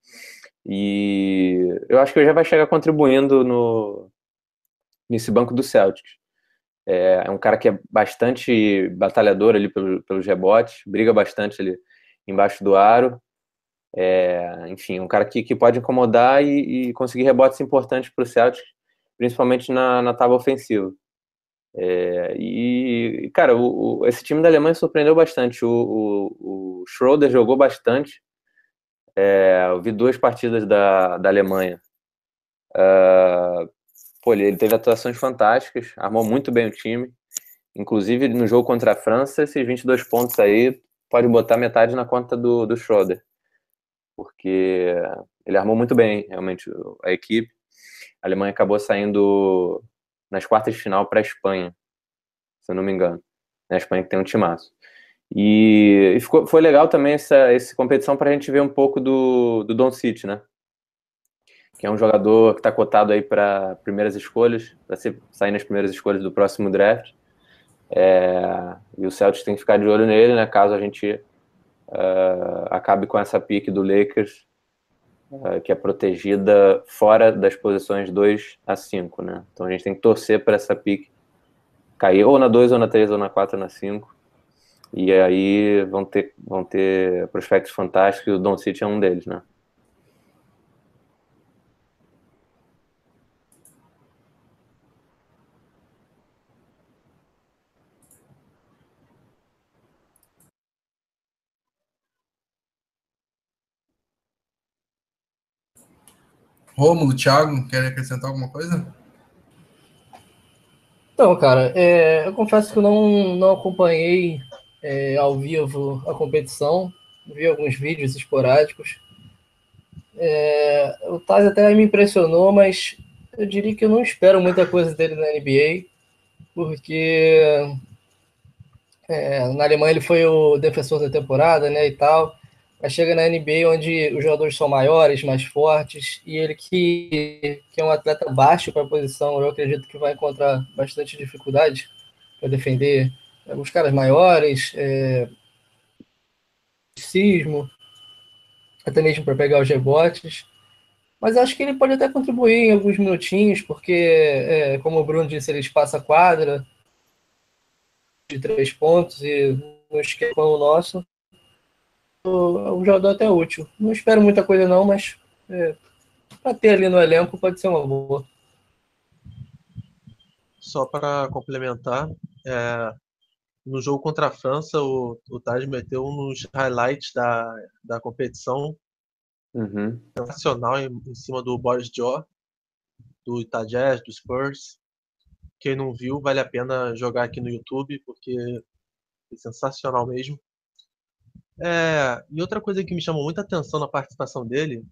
E eu acho que ele já vai chegar contribuindo no, nesse banco do Celtics. É, é um cara que é bastante batalhador ali pelo, pelos rebotes, briga bastante ali embaixo do aro. É, enfim, um cara que, que pode incomodar e, e conseguir rebotes importantes para o Celtics, principalmente na, na tábua ofensiva. É, e, cara, o, o, esse time da Alemanha surpreendeu bastante. O, o, o Schroeder jogou bastante. É, eu vi duas partidas da, da Alemanha. Uh, pô, ele, teve atuações fantásticas, armou muito bem o time. Inclusive, no jogo contra a França, esses 22 pontos aí pode botar metade na conta do, do Schroeder. Porque ele armou muito bem, realmente, a equipe. A Alemanha acabou saindo nas quartas de final para a Espanha, se eu não me engano. Na Espanha que tem um timaço. E, e ficou, foi legal também essa, essa competição para a gente ver um pouco do, do Don City, né? que é um jogador que está cotado aí para primeiras escolhas, para sair nas primeiras escolhas do próximo draft. É, e o Celtics tem que ficar de olho nele, né? Caso a gente uh, acabe com essa pique do Lakers, uh, que é protegida fora das posições 2 a 5, né? Então a gente tem que torcer para essa pique cair ou na 2, ou na 3, ou na 4, ou na 5. E aí vão ter, vão ter prospectos fantásticos, e o Don City é um deles, né? Rômulo, Thiago, querem acrescentar alguma coisa? Então, cara, é, eu confesso que eu não, não acompanhei é, ao vivo a competição, vi alguns vídeos esporádicos. É, o Taz até me impressionou, mas eu diria que eu não espero muita coisa dele na NBA, porque é, na Alemanha ele foi o defensor da temporada, né, e tal. Mas chega na NBA onde os jogadores são maiores, mais fortes, e ele que, que é um atleta baixo para a posição, eu acredito que vai encontrar bastante dificuldade para defender os caras maiores, é, sismo, até mesmo para pegar os rebotes. Mas acho que ele pode até contribuir em alguns minutinhos, porque, é, como o Bruno disse, ele espaça a quadra de três pontos e no esquema nosso um jogador até útil. Não espero muita coisa não, mas é, para ter ali no elenco pode ser uma boa. Só para complementar, é, no jogo contra a França, o, o Taj meteu nos highlights da, da competição uhum. nacional em, em, cima do Boris Jaw, do Itajés, do Spurs. Quem não viu, vale a pena jogar aqui no YouTube, porque é sensacional mesmo. É, e outra coisa que me chamou muita atenção na participação dele,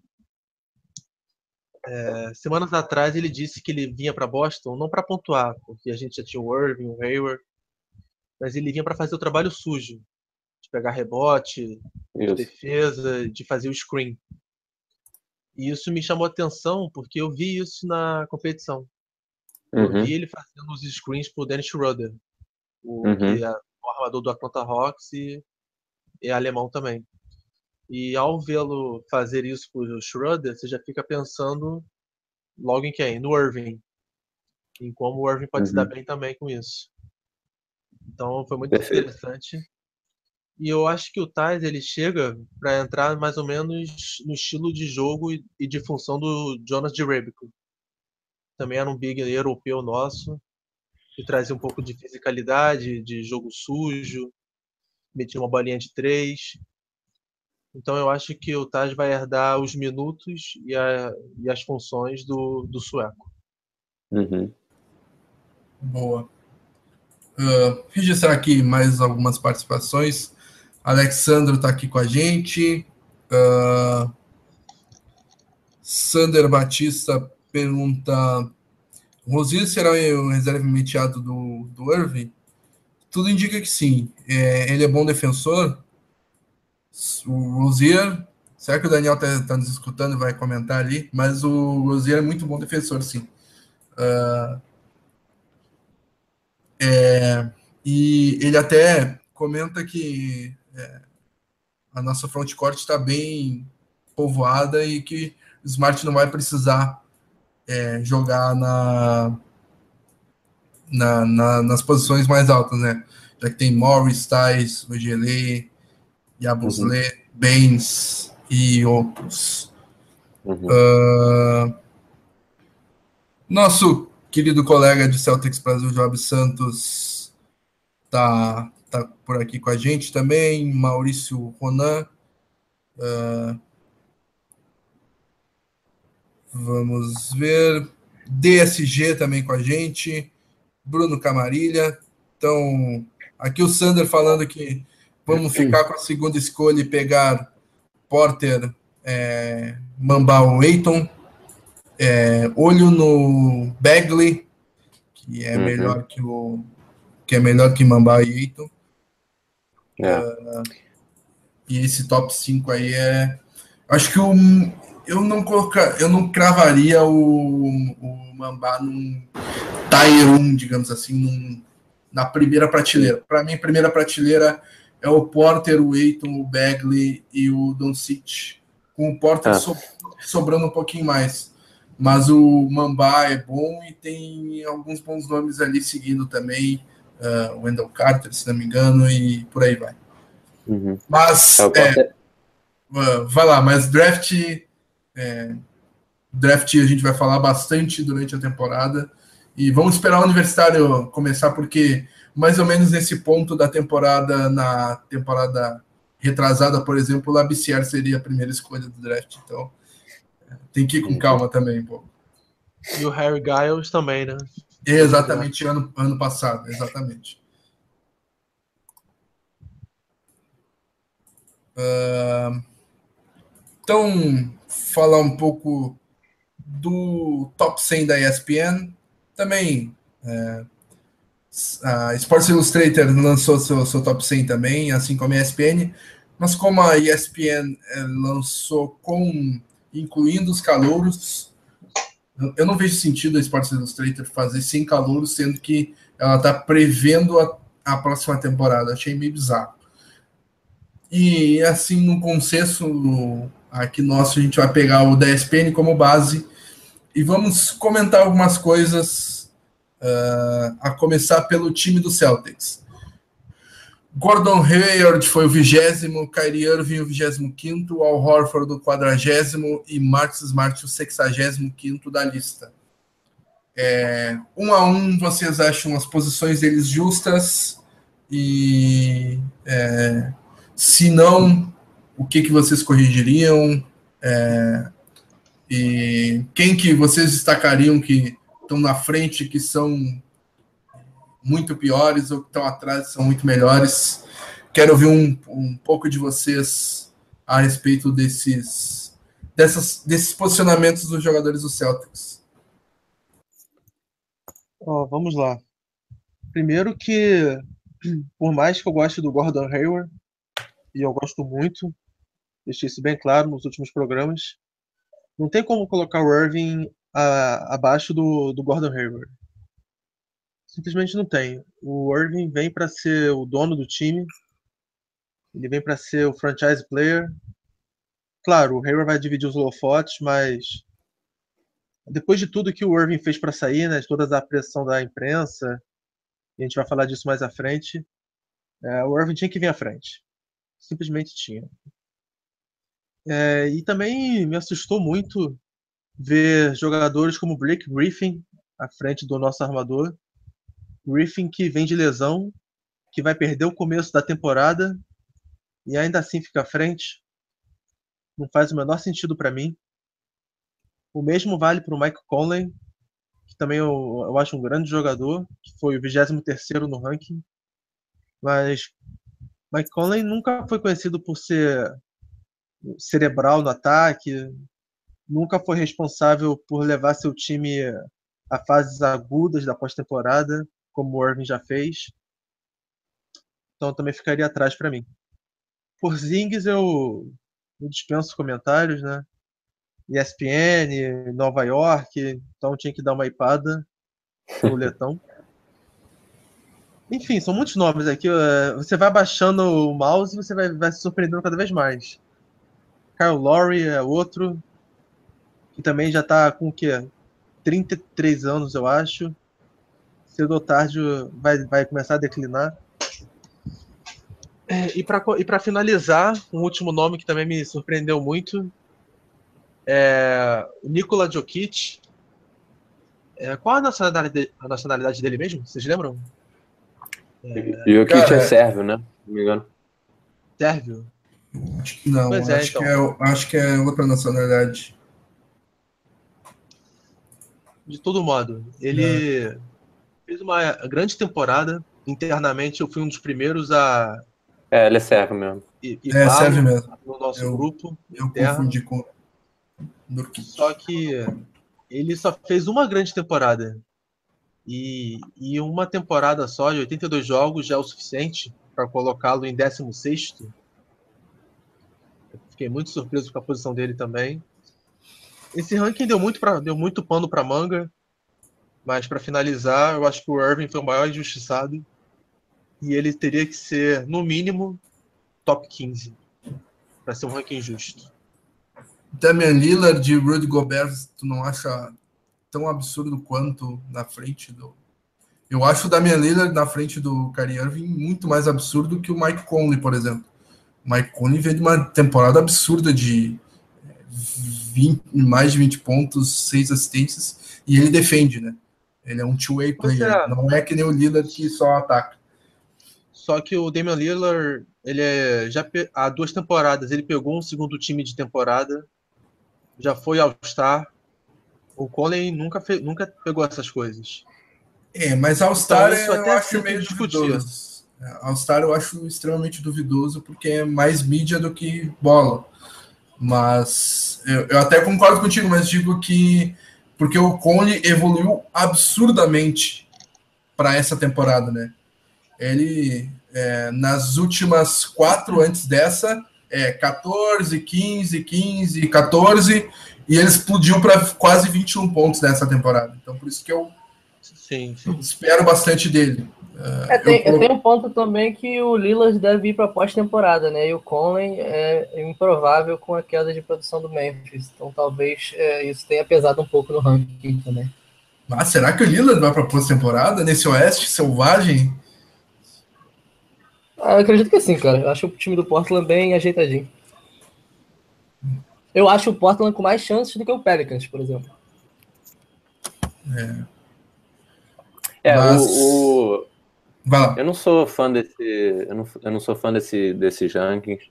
é, semanas atrás ele disse que ele vinha para Boston não para pontuar, porque a gente já tinha o Irving, o Hayward, mas ele vinha para fazer o trabalho sujo, de pegar rebote, de defesa, de fazer o screen. E isso me chamou atenção porque eu vi isso na competição. Eu Uhum. vi ele fazendo os screens pro Dennis Schroeder, o, Uhum. que é o armador do Atlanta Hawks e é alemão também. E ao vê-lo fazer isso pro Schroeder, você já fica pensando logo em quem? No Irving. Em como o Irving pode se dar Uhum. bem também com isso. Então foi muito Perfeito. interessante. E eu acho que o Thais ele chega para entrar mais ou menos no estilo de jogo e de função do Jonas Jerebko. Também era um big europeu nosso, que trazia um pouco de fisicalidade, de jogo sujo, metia uma bolinha de três. Então eu acho que o Taj vai herdar os minutos e, a- e as funções do, do sueco. Uhum. Boa. Ah, registrar aqui mais algumas participações. Alexandro está aqui com a gente. Ah, Sander Batista pergunta: Rosier será o reserva imediato do, do Irving? Tudo indica que sim. É, ele é bom defensor. O Rosier, será que o Daniel está nos escutando e vai comentar ali? Mas o Rosier é muito bom defensor, sim. Ah, é, e ele até comenta que é, a nossa frontcourt está bem povoada e que o Smart não vai precisar é, jogar na, na, na- nas posições mais altas, né? Já que tem Morris, Tais, Ogele, Yabusele, Baines e outros. Uhum. Ah, nosso querido colega de Celtics Brasil, Job Santos, tá, tá por aqui com a gente também. Maurício Ronan. Ah, vamos ver. DSG também com a gente. Bruno Camarilha. Então, aqui o Sander falando que vamos ficar com a segunda escolha e pegar Porter, é, Mambal Eiton. É, olho no Bagley, que é Uhum. melhor que o que é melhor que Mambal e Eiton. É. E esse top 5 aí é. Acho que o, eu não colocar, eu não cravaria o, o Mambá num Tier 1, digamos assim, num- na primeira prateleira. Para mim, primeira prateleira é o Porter, o Eiton, o Bagley e o Doncic. Com o Porter Ah. so- sobrando um pouquinho mais. Mas o Mambá é bom e tem alguns bons nomes ali seguindo também. o Wendell Carter, se não me engano, e por aí vai. Uhum. Mas É, é, Uh, vai lá, mas draft. é, draft a gente vai falar bastante durante a temporada. E vamos esperar o universitário começar, porque mais ou menos nesse ponto da temporada, na temporada retrasada, por exemplo, o Labicier seria a primeira escolha do draft. Então é, tem que ir com calma também, pô. E o Harry Giles também, né? Exatamente ano, ano passado, exatamente. Ah, então, falar um pouco do top 100 da ESPN. Também, é, a Sports Illustrated lançou seu, seu top 100 também, assim como a ESPN. Mas como a ESPN eh, lançou com incluindo os calouros, eu- eu não vejo sentido a Sports Illustrated fazer sem calouros, sendo que ela está prevendo a, a próxima temporada. Achei meio bizarro. E assim, no consenso aqui nosso, a gente vai pegar o da ESPN como base e vamos comentar algumas coisas, ah, a começar pelo time do Celtics. Gordon Hayward foi o vigésimo, Kyrie Irving o vigésimo quinto, Al Horford o quadragésimo e Marcus Smart o sexagésimo quinto da lista. É, um a um, vocês acham as posições deles justas e é, se não, o que, que vocês corrigiriam? É, e quem que vocês destacariam que estão na frente, que são muito piores ou que estão atrás são muito melhores? Quero ouvir um, um pouco de vocês a respeito desses, dessas, desses posicionamentos dos jogadores do Celtics. Ó, vamos lá. Primeiro que por mais que eu goste do Gordon Hayward, e eu gosto muito, deixei isso bem claro nos últimos programas, não tem como colocar o Irving a, abaixo do, do Gordon Hayward. Simplesmente não tem. O Irving vem para ser o dono do time, ele vem para ser o franchise player. Claro, o Hayward vai dividir os holofotes, mas depois de tudo que o Irving fez para sair, né, de toda a pressão da imprensa, e a gente vai falar disso mais à frente, é, o Irving tinha que vir à frente. Simplesmente tinha. É, e também me assustou muito ver jogadores como Blake Griffin à frente do nosso armador. Griffin que vem de lesão, que vai perder o começo da temporada e ainda assim fica à frente. Não faz o menor sentido para mim. O mesmo vale para o Mike Conley, que também eu, eu acho um grande jogador, que foi o 23 no ranking. Mas Mike Conley nunca foi conhecido por ser cerebral no ataque, nunca foi responsável por levar seu time a fases agudas da pós-temporada, como o Irving já fez. Então também ficaria atrás para mim. Por Zings eu, eu dispenso comentários, né? ESPN, Nova York, então tinha que dar uma ipada no letão. Enfim, são muitos nomes aqui. É, você vai baixando o mouse e você vai, vai se surpreendendo cada vez mais. Kyle Lowry é outro, que também já está com o quê? 33 anos, eu acho. Cedo ou tarde vai, vai começar a declinar. É, e para finalizar, um último nome que também me surpreendeu muito é o Nikola Jokic. É, qual a nacionalidade, a nacionalidade dele mesmo? Vocês lembram? É... Jokic é sérvio, né? Não me engano. Sérvio? Não, é, acho, então. que é, acho que é outra nacionalidade. De todo modo, ele é. fez uma grande temporada. Internamente, eu fui um dos primeiros a. É, ele é sérvio mesmo. E, e é, serve mesmo. No nosso eu, grupo. Eu interno. confundi com. Só que ele só fez uma grande temporada. E, e uma temporada só de 82 jogos já é o suficiente para colocá-lo em 16 Fiquei muito surpreso com a posição dele também. Esse ranking deu muito, pra, deu muito pano para manga, mas para finalizar, eu acho que o Irving foi o maior injustiçado e ele teria que ser, no mínimo, top 15 para ser um ranking justo. Damian Lillard e Rudy Gobert, tu não acha tão absurdo quanto na frente do. Eu acho o Damian Lillard na frente do Kyrie Irving muito mais absurdo que o Mike Conley, por exemplo. Mike Conley veio de uma temporada absurda de 20, mais de 20 pontos, 6 assistências, e ele defende, né? Ele é um two-way player, é. não é que nem o Lillard que só ataca. Só que o Damian Lillard, ele é, já há duas temporadas, ele pegou um segundo time de temporada, já foi All-Star. O Conley nunca, fez, nunca pegou essas coisas. É, mas All-Star então, eu acho meio duvidoso. All-Star eu acho extremamente duvidoso porque é mais mídia do que bola. Mas eu, eu até concordo contigo, mas digo que porque o Conley evoluiu absurdamente para essa temporada, né? Ele é, nas últimas quatro antes dessa é 14, 15, 15, 14 e ele explodiu para quase 21 pontos nessa temporada. Então por isso que eu sim, sim. espero bastante dele. É, tem, eu... tem um ponto também que o Lillard deve ir para pós-temporada, né? E o Conley é improvável com a queda de produção do Memphis. Então talvez é, isso tenha pesado um pouco no ranking também. Mas será que o Lillard vai para pós-temporada nesse Oeste selvagem? Ah, eu acredito que sim, cara. Eu acho o time do Portland bem ajeitadinho. Eu acho o Portland com mais chances do que o Pelicans, por exemplo. É. É, Mas... o, eu não sou fã desse. Eu não, eu não sou fã desse, desses rankings.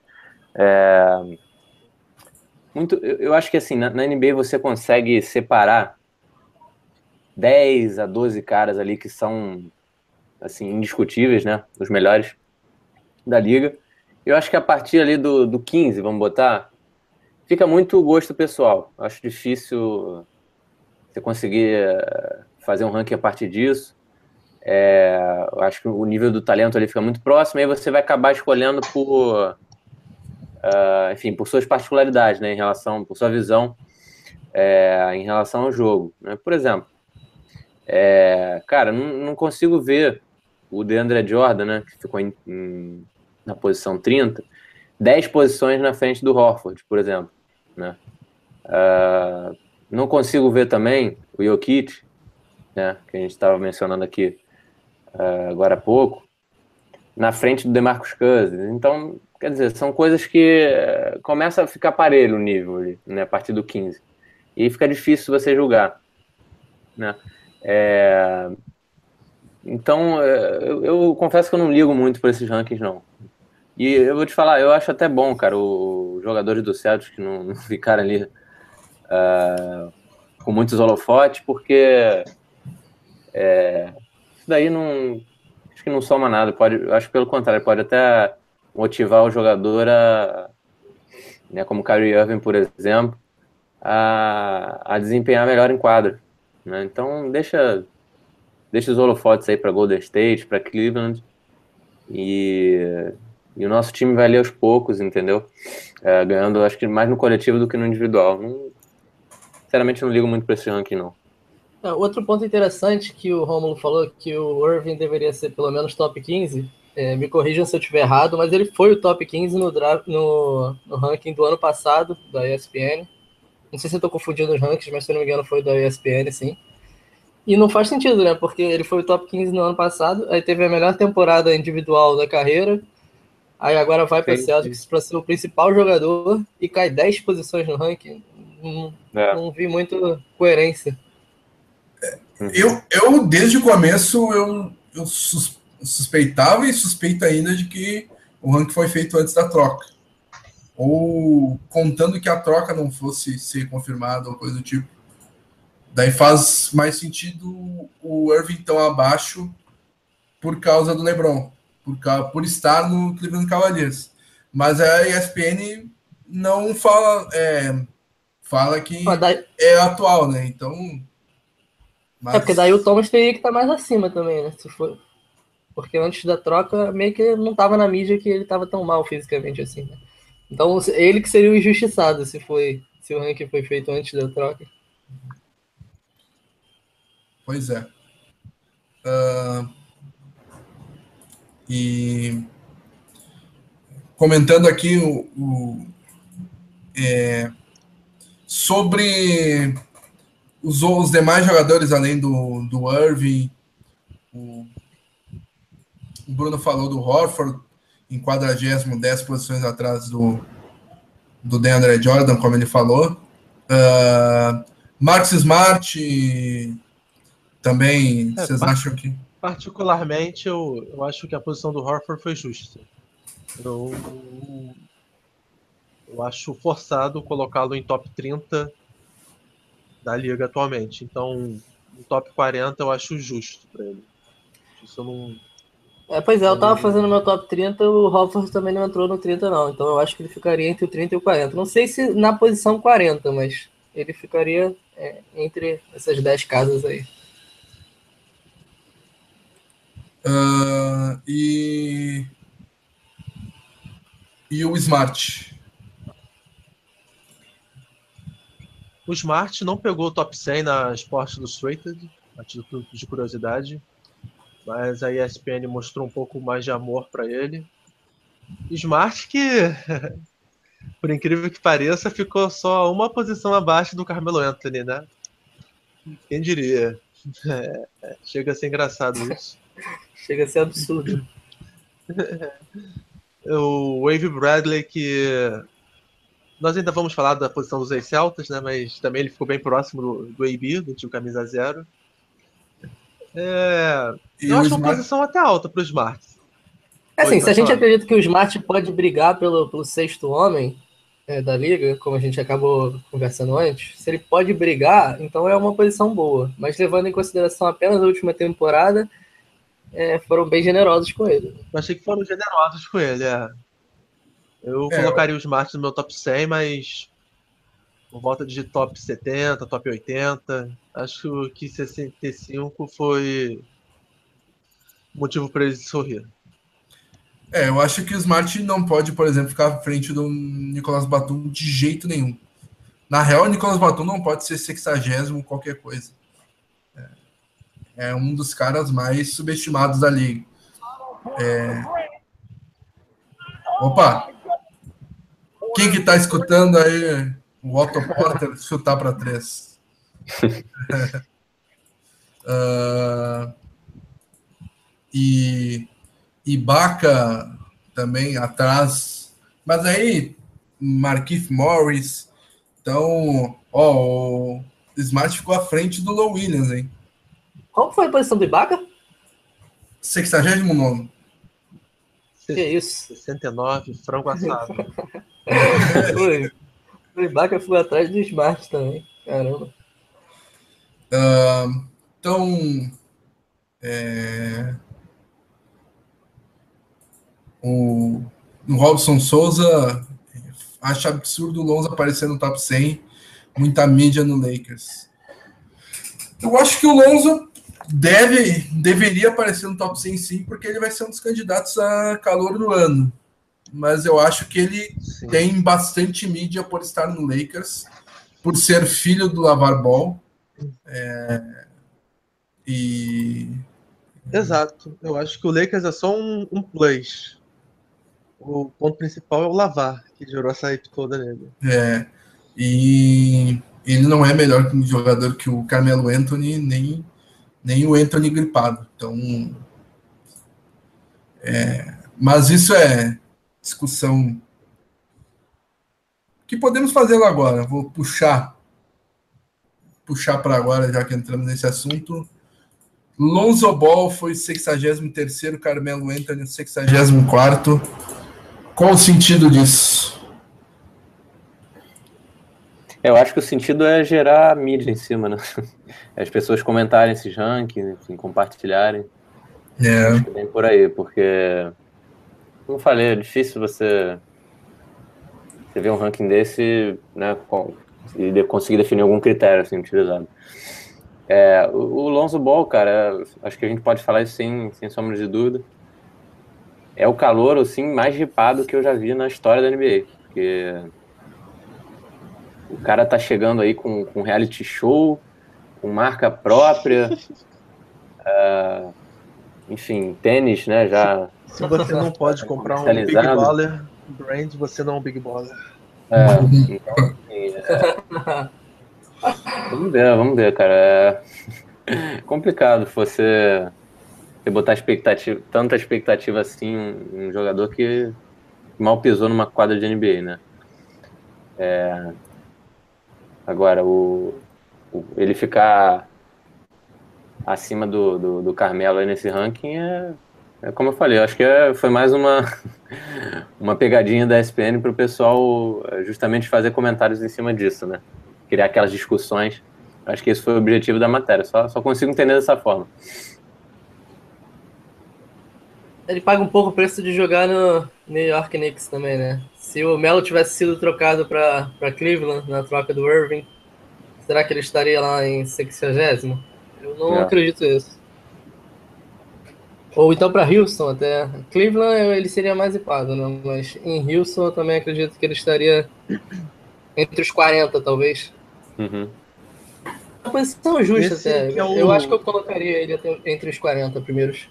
É, muito, eu, eu, acho que assim, na, na, NBA você consegue separar 10 a 12 caras ali que são assim, indiscutíveis, né? Os melhores da liga. Eu acho que a partir ali do, do 15, vamos botar, fica muito gosto pessoal. Eu acho difícil você conseguir eh, fazer um ranking a partir disso. É, acho que o nível do talento ali fica muito próximo, e aí você vai acabar escolhendo por, uh, enfim, por suas particularidades, né, em relação, por sua visão é, em relação ao jogo. Né? Por exemplo, é, cara, não, não, consigo ver o DeAndre Jordan, né, que ficou em, em, na posição 30, 10 posições na frente do Horford, por exemplo. Né? Uh, não consigo ver também o Jokic, né, que a gente estava mencionando aqui uh, agora há pouco, na frente do DeMarcus Cousins. Então, quer dizer, são coisas que uh, começa a ficar parelho o nível né, a partir do 15. E fica difícil você julgar. Né? É... Então, é, eu, eu, confesso que eu não ligo muito para esses rankings, não. E eu vou te falar, eu acho até bom, cara, os jogadores do Celtics que não, não ficaram ali uh, com muitos holofotes, porque é, daí não. Acho que não soma nada. Pode, acho que pelo contrário, pode até motivar o jogador a. Né, como o Kyrie Irving, por exemplo, a, a desempenhar melhor em quadra. Né? Então, deixa, deixa os holofotes aí para Golden State, para Cleveland. E, e, o nosso time vai ali aos poucos, entendeu? É, ganhando, acho que mais no coletivo do que no individual. Não, sinceramente, não ligo muito para esse ranking, não. É, outro ponto interessante que o Romulo falou, que o Irving deveria ser pelo menos top 15, é, me corrijam se eu estiver errado, mas ele foi o top 15 no, no, no ranking do ano passado, da ESPN. Não sei se eu estou confundindo os rankings, mas se não me engano foi da ESPN, sim. E não faz sentido, né? Porque ele foi o top 15 no ano passado, aí teve a melhor temporada individual da carreira, aí agora vai para o Celtics para ser o principal jogador e cai 10 posições no ranking. Não, é. não vi muito coerência. Eu, eu, desde o começo, eu, eu suspeitava e suspeito ainda de que o ranking foi feito antes da troca. Ou contando que a troca não fosse ser confirmada ou coisa do tipo. Daí faz mais sentido o Irving tão abaixo por causa do LeBron, por, por estar no Cleveland Cavaliers. Mas a ESPN não fala, é, fala que é atual, né? Então mas... É, porque daí o Thomas teria que estar tá mais acima também, né? Se for... Porque antes da troca, meio que não estava na mídia que ele estava tão mal fisicamente assim, né? Então, ele que seria o injustiçado se foi se o ranking foi feito antes da troca. Pois é. Uh... E comentando aqui o, o é, sobre os, os demais jogadores, além do, do Irving, o, o Bruno falou do Horford, em 40, 10 posições atrás do, do DeAndre Jordan, como ele falou. Uh, Marcus Smart também, é, vocês acham que. Particularmente, eu, eu acho que a posição do Horford foi justa. Eu, eu acho forçado colocá-lo em top 30 da liga atualmente. Então, no top 40 eu acho justo para ele. Isso eu não. É, pois é, eu tava fazendo meu top 30, o Hofford também não entrou no 30, não. Então eu acho que ele ficaria entre o 30 e o 40. Não sei se na posição 40, mas ele ficaria é, entre essas 10 casas aí. Uh, e. E o Smart? O Smart não pegou o top 100 na Sport Illustrated, a título de curiosidade, mas a ESPN mostrou um pouco mais de amor para ele. Smart que, por incrível que pareça, ficou só uma posição abaixo do Carmelo Anthony, né? Quem diria? É, chega a ser engraçado isso. chega a ser absurdo. o Wave Bradley que nós ainda vamos falar da posição dos ex-celtas, né? Mas também ele ficou bem próximo do, do AB, do tio Camisa Zero. É, eu acho Smart... uma posição até alta para o Smart. É assim, se a gente acredita que o Smart pode brigar pelo, pelo sexto homem é, da liga, como a gente acabou conversando antes, se ele pode brigar, então é uma posição boa. Mas levando em consideração apenas a última temporada, é, foram bem generosos com ele. Eu achei que foram generosos com ele, é. Eu é, colocaria os Smart no meu top 100, mas por volta de top 70, top 80. Acho que 65 foi motivo para ele sorrir. É, eu acho que o Smart não pode, por exemplo, ficar à frente do Nicolas Batum de jeito nenhum. Na real, o Nicolas Batum não pode ser sexagésimo qualquer coisa. É, é um dos caras mais subestimados da liga. É... Opa! Quem que tá escutando aí o Otto Porter chutar para três? uh... E Ibaka também atrás. Mas aí, Marquise Morris. Então, ó, o Smart ficou à frente do Low Williams, hein? Qual foi a posição do Ibaka? 69. Que isso? 69, frango assado. foi. O Ibaka ficou atrás do Smart também. Caramba. Uh, então, é, o, o Robson Souza acha absurdo o Lonzo aparecer no top 100, muita mídia no Lakers. Eu acho que o Lonzo deve, deveria aparecer no top 100 sim, porque ele vai ser um dos candidatos a calor do ano. Mas eu acho que ele sim. tem bastante mídia por estar no Lakers, por ser filho do Lavar Ball. É, e. Exato. Eu acho que o Lakers é só um, um plus o ponto principal é o Lavar, que gerou essa hype toda nele. É. E ele não é melhor jogador que o Carmelo Anthony, nem, nem o Anthony gripado. Então. É, mas isso é discussão que podemos fazê-lo agora. Vou puxar puxar para agora, já que entramos nesse assunto. Lonzo Ball foi 63 Carmelo Anthony 64 qual o sentido disso? Eu acho que o sentido é gerar mídia em cima, né? As pessoas comentarem esses rankings, enfim, compartilharem. É. Acho que vem por aí, porque, como falei, é difícil você, você ver um ranking desse, né, e conseguir definir algum critério assim, utilizado. É, o Lonzo Ball, cara, acho que a gente pode falar isso sem, sem sombra de dúvida é o calor, assim, mais ripado que eu já vi na história da NBA. Porque o cara tá chegando aí com, com reality show, com marca própria, uh, enfim, tênis, né, já... Se você não pode comprar um Big Baller brand, você não é um Big Baller. É, então, assim, é... Vamos ver, vamos ver, cara. É complicado você você botar expectativa, tanta expectativa assim, um, um, jogador que mal pisou numa quadra de NBA, né? É, agora, o, o, ele ficar acima do, do, do Carmelo nesse ranking é, é, como eu falei, eu acho que é, foi mais uma, uma pegadinha da ESPN para o pessoal é, justamente fazer comentários em cima disso, né? Criar aquelas discussões. Acho que esse foi o objetivo da matéria, só, só consigo entender dessa forma ele paga um pouco o preço de jogar no New York Knicks também, né? Se o Melo tivesse sido trocado para Cleveland na troca do Irving, será que ele estaria lá em 60? Eu não é. acredito nisso. Ou então para Houston até. Cleveland ele seria mais ipado, né? Mas em Houston eu também acredito que ele estaria entre os 40, talvez. Uhum. A posição justa Esse até. É o... Eu acho que eu colocaria ele entre os 40 primeiros.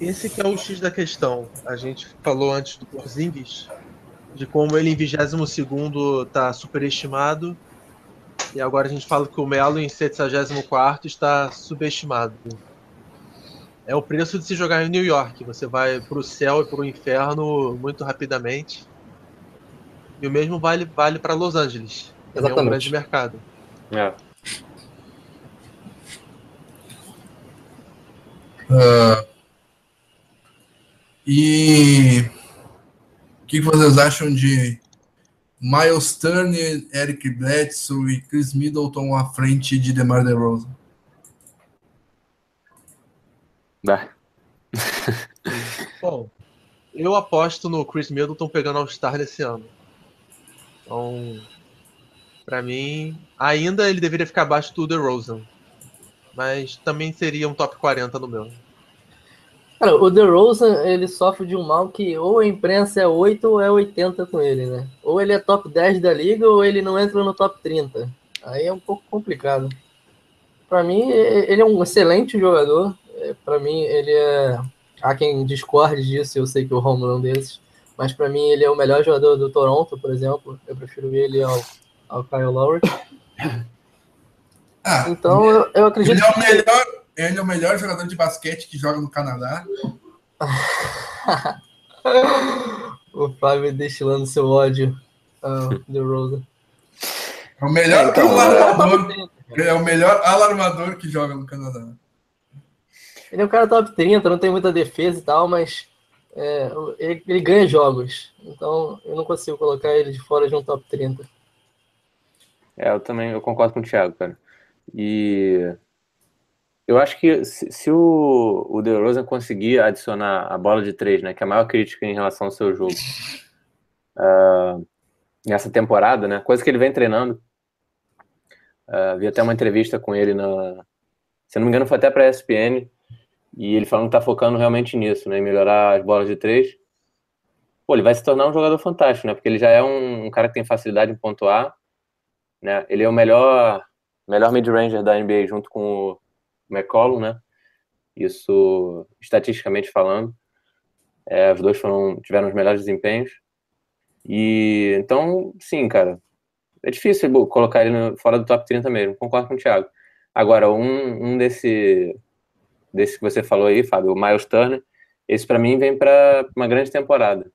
Esse que é o X da questão. A gente falou antes do Porzingis, de como ele em 22 está superestimado, e agora a gente fala que o Melo em 74 está subestimado. É o preço de se jogar em New York. Você vai para o céu e para o inferno muito rapidamente. E o mesmo vale, vale para Los Angeles. Exatamente. É um grande mercado. É. Uh, e o que vocês acham de Miles Turner, Eric Bledsoe e Chris Middleton à frente de DeMar DeRozan? Dá. Bom, eu aposto no Chris Middleton pegando All-Star nesse ano. Então, para mim, ainda ele deveria ficar abaixo do DeRozan. Mas também seria um top 40 no meu. Cara, o DeRozan, ele sofre de um mal que ou a imprensa é 8 ou é 80 com ele, né? Ou ele é top 10 da liga ou ele não entra no top 30. Aí é um pouco complicado. Para mim, ele é um excelente jogador. É, Para mim, ele é. Há quem discorde disso, eu sei que o Romulo é um desses. Mas para mim, ele é o melhor jogador do Toronto, por exemplo. Eu prefiro ele ao, ao Kyle Lowry. Ah, Então, eu, eu acredito ele é o melhor, ele é o melhor jogador de basquete que joga no Canadá. o Fábio destilando seu ódio ao DeRozan. É o melhor Então, alarmador. É o melhor alarmador que joga no Canadá. Ele é um cara top 30, não tem muita defesa e tal, mas é, ele, ele ganha jogos. Então eu não consigo colocar ele de fora de um top 30. É, eu também eu concordo com o Thiago, cara. E eu acho que se, se o, o DeRozan conseguir adicionar a bola de três, né, que é a maior crítica em relação ao seu jogo, ah, nessa temporada, né, coisa que ele vem treinando. Ah, vi até uma entrevista com ele na, se não me engano, foi até para a ESPN, e ele falando que tá focando realmente nisso, né, em melhorar as bolas de três. Pô, ele vai se tornar um jogador fantástico, né, porque ele já é um, um cara que tem facilidade em pontuar, né, ele é o melhor melhor mid-ranger da NBA junto com o McCollum, né? Isso estatisticamente falando. É, os dois foram, tiveram os melhores desempenhos. E então, sim, cara. É difícil colocar ele no, fora do top 30 mesmo, concordo com o Thiago. Agora, um, um desse, desse que você falou aí, Fábio, o Miles Turner, esse para mim vem para uma grande temporada.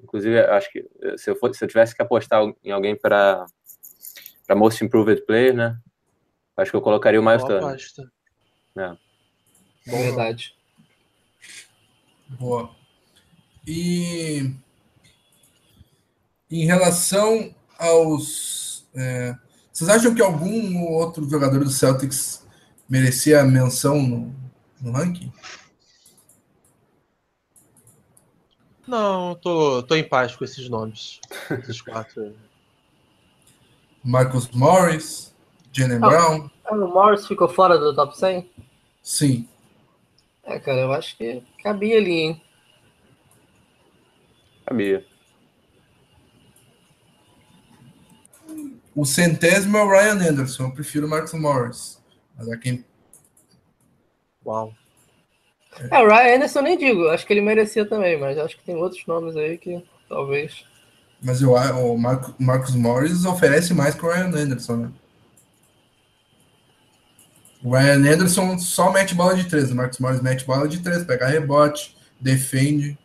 Inclusive, acho que se eu, for, se eu tivesse que apostar em alguém para Most Improved Player, né? Acho que eu colocaria o Miles Boa Turner. aposta. É. Bom, Verdade. Boa. E em relação aos. é, vocês acham que algum outro jogador do Celtics merecia menção no, no ranking? Não, tô, tô em paz com esses nomes. Esses quatro. Marcus Morris, Jalen Ah. Brown? O Morris ficou fora do top 100? Sim. É, cara, eu acho que cabia ali, hein? Sabia. O centésimo é o Ryan Anderson. Eu prefiro o Marcus Morris. Mas é quem. Uau. É, o Ryan Anderson eu nem digo, acho que ele merecia também, mas acho que tem outros nomes aí que talvez. Mas eu, o Marco- o Marcus Morris oferece mais que o Ryan Anderson, né? O Ryan Anderson só mete bola de três. O Marcus Morris mete bola de três, pega rebote, defende.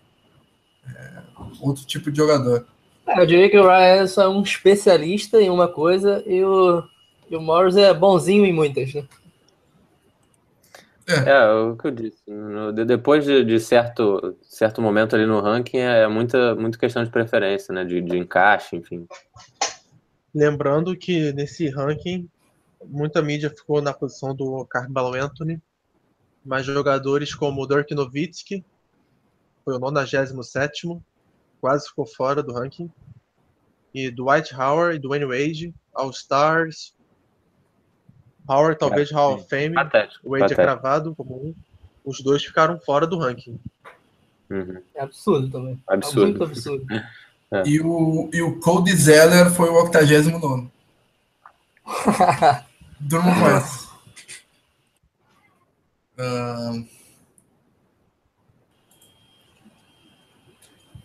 É, outro tipo de jogador. É, eu diria que o Ryan Anderson é um especialista em uma coisa e o, e o Morris é bonzinho em muitas, né? É, o que eu disse. Depois de, de certo, certo momento ali no ranking, é muita, muita questão de preferência, né? De, de encaixe, enfim. Lembrando que nesse ranking, muita mídia ficou na posição do Carmelo Anthony, mas jogadores como o Dirk Nowitzki, foi o 97º, quase ficou fora do ranking, e Dwight Howard e Dwayne Wade, All-Stars, Howard talvez Hall of Fame, Patético. Wade é patético. cravado como um, os dois ficaram fora do ranking. Uhum. É absurdo também. É Absurdo. muito absurdo. E o, e o Cody Zeller foi o 89. Com essa. Ahn.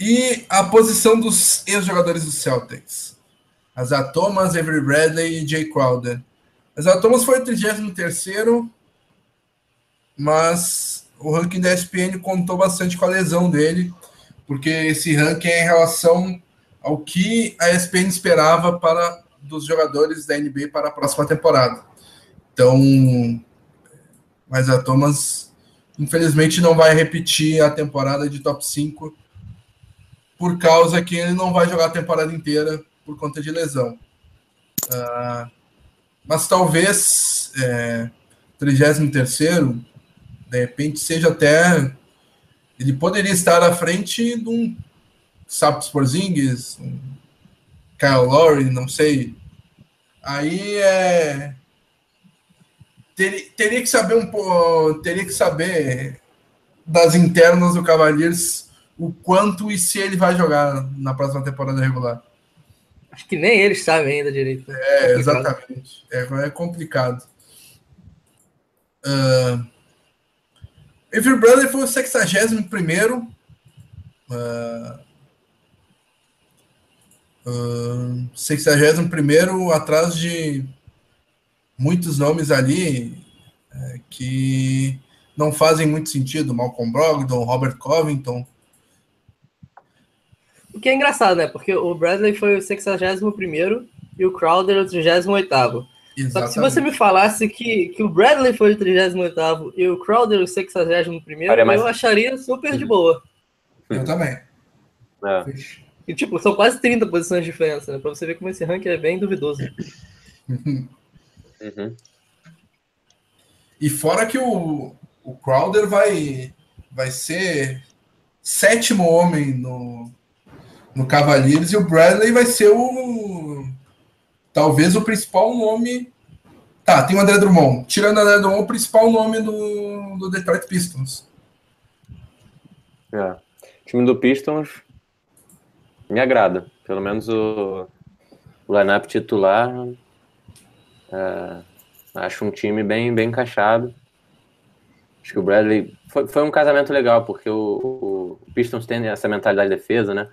E a posição dos ex-jogadores do Celtics. Azar Thomas, Avery Bradley e Jay Crowder. Azar Thomas foi o 33º, mas o ranking da ESPN contou bastante com a lesão dele, porque esse ranking é em relação ao que a ESPN esperava para dos jogadores da NBA para a próxima temporada. Então, mas a Thomas infelizmente não vai repetir a temporada de top 5 por causa que ele não vai jogar a temporada inteira por conta de lesão. Ah, mas talvez é, 33º, de repente, seja até. Ele poderia estar à frente de um Sapos Porzingis, um Kyle Lowry, não sei. Aí é. Teria, teria que saber um pouco. Teria que saber das internas do Cavaliers o quanto e se ele vai jogar na próxima temporada regular. Acho que nem eles sabem ainda direito. Né? É, é exatamente. É, é complicado. Uh, Avery Bradley foi o 61 primeiro. Uh, uh, 61 primeiro atrás de muitos nomes ali uh, que não fazem muito sentido. Malcolm Brogdon, Robert Covington. O que é engraçado, né? Porque o Bradley foi o 61 e o Crowder o 38 Exatamente. Só que se você me falasse que, que o Bradley foi o 38 e o Crowder o 61 mais... eu acharia super de boa. Eu também. É. E, tipo, são quase 30 posições de diferença, né? Pra você ver como esse ranking é bem duvidoso. Uhum. E fora que o, o Crowder vai, vai ser sétimo homem no, no Cavaliers e o Bradley vai ser o talvez o principal nome. Tá, tem o André Drummond. Tirando o André Drummond, o principal nome do, do Detroit Pistons. É. O time do Pistons me agrada. Pelo menos o, o lineup titular. É, acho um time bem, bem encaixado. Acho que o Bradley. Foi, foi um casamento legal, porque o, o Pistons tem essa mentalidade de defesa, né?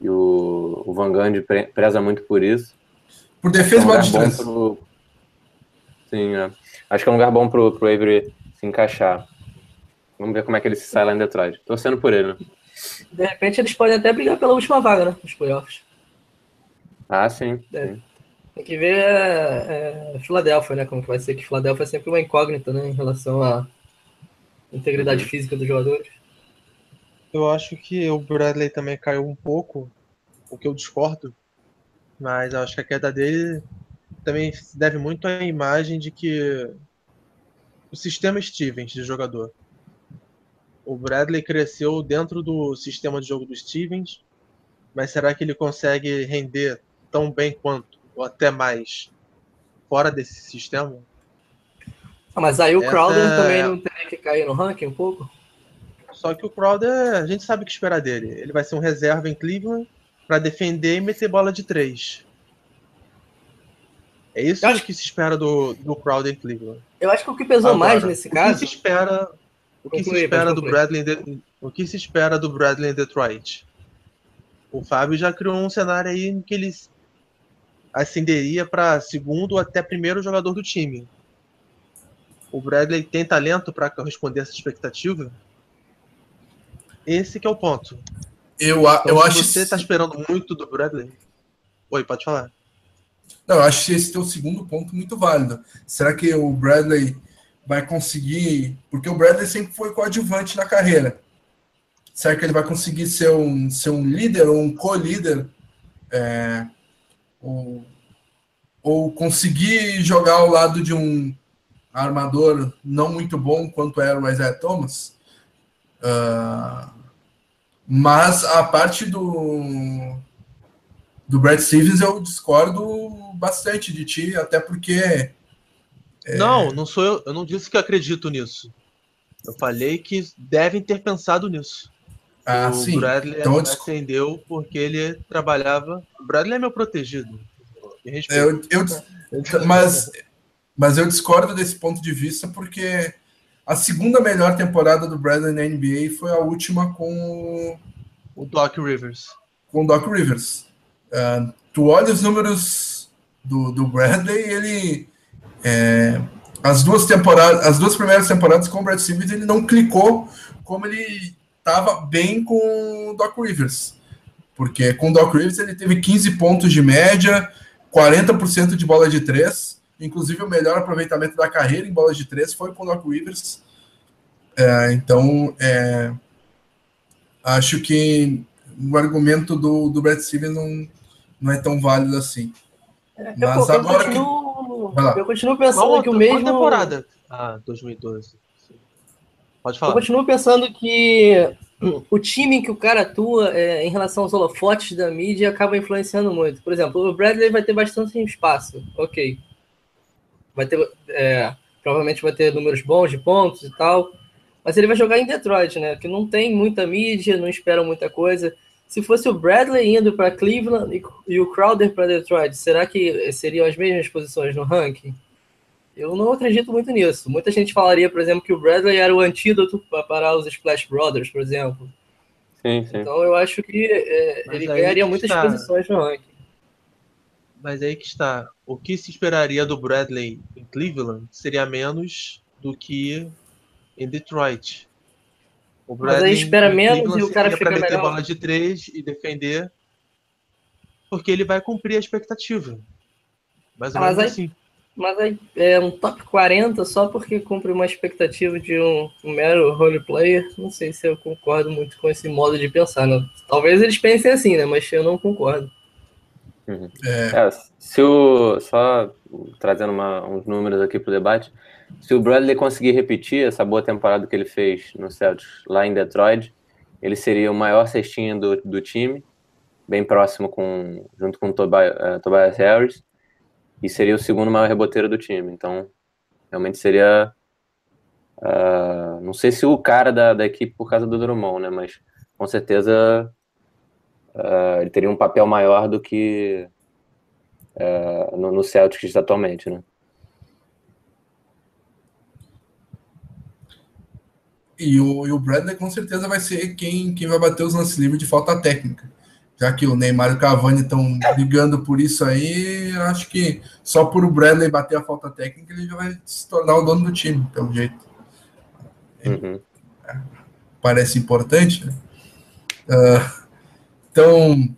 E o, o Van Gundy preza muito por isso. Por defesa, é um de três. Pro... Sim, é. acho que é um lugar bom pro, pro Avery se encaixar. Vamos ver como é que ele se sai lá em Detroit. Torcendo por ele, né? De repente eles podem até brigar pela última vaga, né? Nos playoffs. Ah, sim. É. sim. Tem que ver é, é, Filadélfia, né? Como que vai ser que Filadélfia é sempre uma incógnita, né? Em relação à integridade uhum. física dos jogadores. Eu acho que o Bradley também caiu um pouco, o que eu discordo, mas acho que a queda dele também se deve muito à imagem de que o sistema Stevens de jogador. O Bradley cresceu dentro do sistema de jogo do Stevens, mas será que ele consegue render tão bem quanto, ou até mais, fora desse sistema? Ah, mas aí o Essa... Crowder também não teria que cair no ranking um pouco? Só que o Crowder, a gente sabe o que esperar dele. Ele vai ser um reserva em Cleveland para defender e meter bola de três. É isso acho... que se espera do, do Crowder em Cleveland. Eu acho que o que pesou Agora, mais nesse caso. O que se espera, o que se espera do Bradley, o que se espera do Bradley em Detroit? O Fábio já criou um cenário aí em que ele ascenderia para segundo ou até primeiro jogador do time. O Bradley tem talento para corresponder a essa expectativa? Esse que é o ponto. Eu, então, eu acho. Você está esperando muito do Bradley? Oi, pode falar. Não, eu acho que esse é o segundo ponto muito válido. Será que o Bradley vai conseguir. Porque o Bradley sempre foi coadjuvante na carreira. Será que ele vai conseguir ser um, ser um líder ou um co-líder? É, ou, ou conseguir jogar ao lado de um armador não muito bom quanto era o Isaiah Thomas? Uh, mas a parte do do Brad Stevens eu discordo bastante de ti, até porque. É... Não, não sou eu. Eu não disse que acredito nisso. Eu falei que devem ter pensado nisso. Ah, o sim. Bradley então, acendeu porque ele trabalhava. O Bradley é meu protegido. Eu, eu, mas, mas eu discordo desse ponto de vista porque a segunda melhor temporada do Bradley na NBA foi a última com o Doc Rivers. Com o Doc Rivers. Uh, tu olha os números do, do Bradley, ele é, as duas temporadas, as duas primeiras temporadas com o Brad Stevens, ele não clicou como ele estava bem com o Doc Rivers. Porque com o Doc Rivers ele teve 15 pontos de média, 40% de bola de três, Inclusive, o melhor aproveitamento da carreira em bolas de três foi com o Doc Rivers. É, então, é, acho que o argumento do, do Brad Stevens não, não é tão válido assim. É, Mas eu, agora. Eu continuo, que... eu continuo pensando que o mesmo. temporada? Ah, 2012. Pode falar. Eu continuo pensando que o time que o cara atua é, em relação aos holofotes da mídia acaba influenciando muito. Por exemplo, o Bradley vai ter bastante espaço, ok vai ter. É, provavelmente vai ter números bons de pontos e tal. Mas ele vai jogar em Detroit, né? Que não tem muita mídia, não esperam muita coisa. Se fosse o Bradley indo para Cleveland e, o Crowder para Detroit, será que seriam as mesmas posições no ranking? Eu não acredito muito nisso. Muita gente falaria, por exemplo, que o Bradley era o antídoto para os Splash Brothers, por exemplo. Sim, sim. Então eu acho que é, ele ganharia muitas está. posições no ranking. Mas aí que está. O que se esperaria do Bradley em Cleveland seria menos do que em Detroit. O Bradley, Mas aí espera menos e o cara fica meter melhor. bola de três e defender, porque ele vai cumprir a expectativa. Ou menos aí, assim. Mas aí é um top 40 só porque cumpre uma expectativa de um, um mero role player. Não sei se eu concordo muito com esse modo de pensar. Né? Talvez eles pensem assim, né? Mas eu não concordo. Uhum. É. É, se o, só trazendo uma, uns números aqui para o debate, se o Bradley conseguir repetir essa boa temporada que ele fez no Celtics lá em Detroit, ele seria o maior cestinha do, do time, bem próximo com junto com o Tobias, uh, Tobias Harris, e seria o segundo maior reboteiro do time. Então, realmente seria uh, não sei se o cara da, da equipe por causa do Drummond, né? Mas com certeza uh, ele teria um papel maior do que uh, no, no Celtics atualmente, né? E o, e o Bradley com certeza vai ser quem, quem vai bater os lances livres de falta técnica. Já que o Neymar e o Cavani estão brigando por isso aí, acho que só por o Bradley bater a falta técnica ele já vai se tornar o dono do time, pelo jeito. Uhum. Parece importante. Né? Uh, então,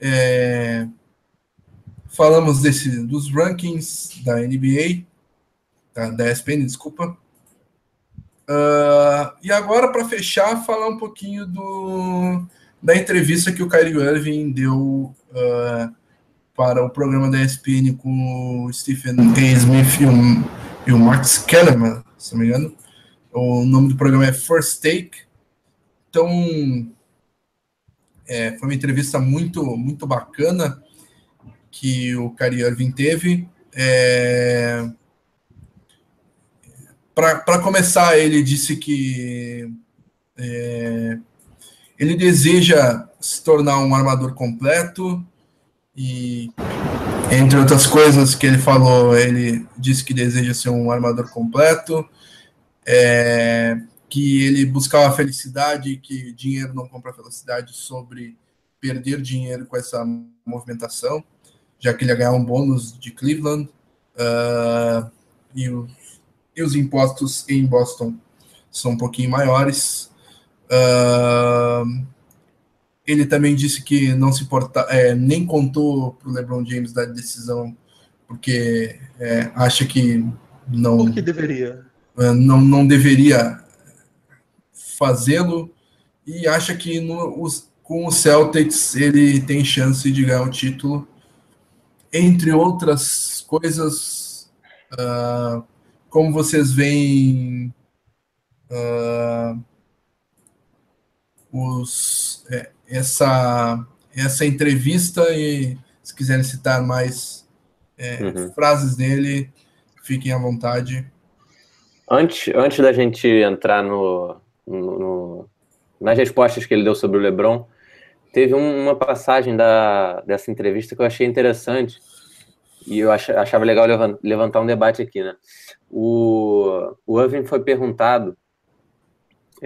é, falamos desse, dos rankings da NBA, da, da ESPN, desculpa. Uh, e agora, para fechar, falar um pouquinho do, da entrevista que o Kyrie Irving deu uh, para o programa da ESPN com o Stephen. Smith e o, e o Max Kellerman, se não me engano. O nome do programa é First Take. Então, é, foi uma entrevista muito, muito bacana que o Kyrie Irving teve. É, para começar, ele disse que é, ele deseja se tornar um armador completo e, entre outras coisas que ele falou, ele disse que deseja ser um armador completo, é, que ele buscava felicidade, que dinheiro não compra felicidade sobre perder dinheiro com essa movimentação, já que ele ia ganhar um bônus de Cleveland. Uh, e o e os impostos em Boston são um pouquinho maiores. Uh, ele também disse que não se importa, é, nem contou para o LeBron James da decisão, porque é, acha que não. Por que deveria? É, não, não deveria fazê-lo e acha que no, os, com o Celtics ele tem chance de ganhar o título. Entre outras coisas, uh, como vocês veem uh, os, é, essa, essa entrevista e se quiserem citar mais é, uhum. frases dele, fiquem à vontade. Antes, antes da gente entrar no, no, no nas respostas que ele deu sobre o LeBron, teve um, uma passagem da, dessa entrevista que eu achei interessante e eu achava legal levantar um debate aqui, né? O, o Irving foi perguntado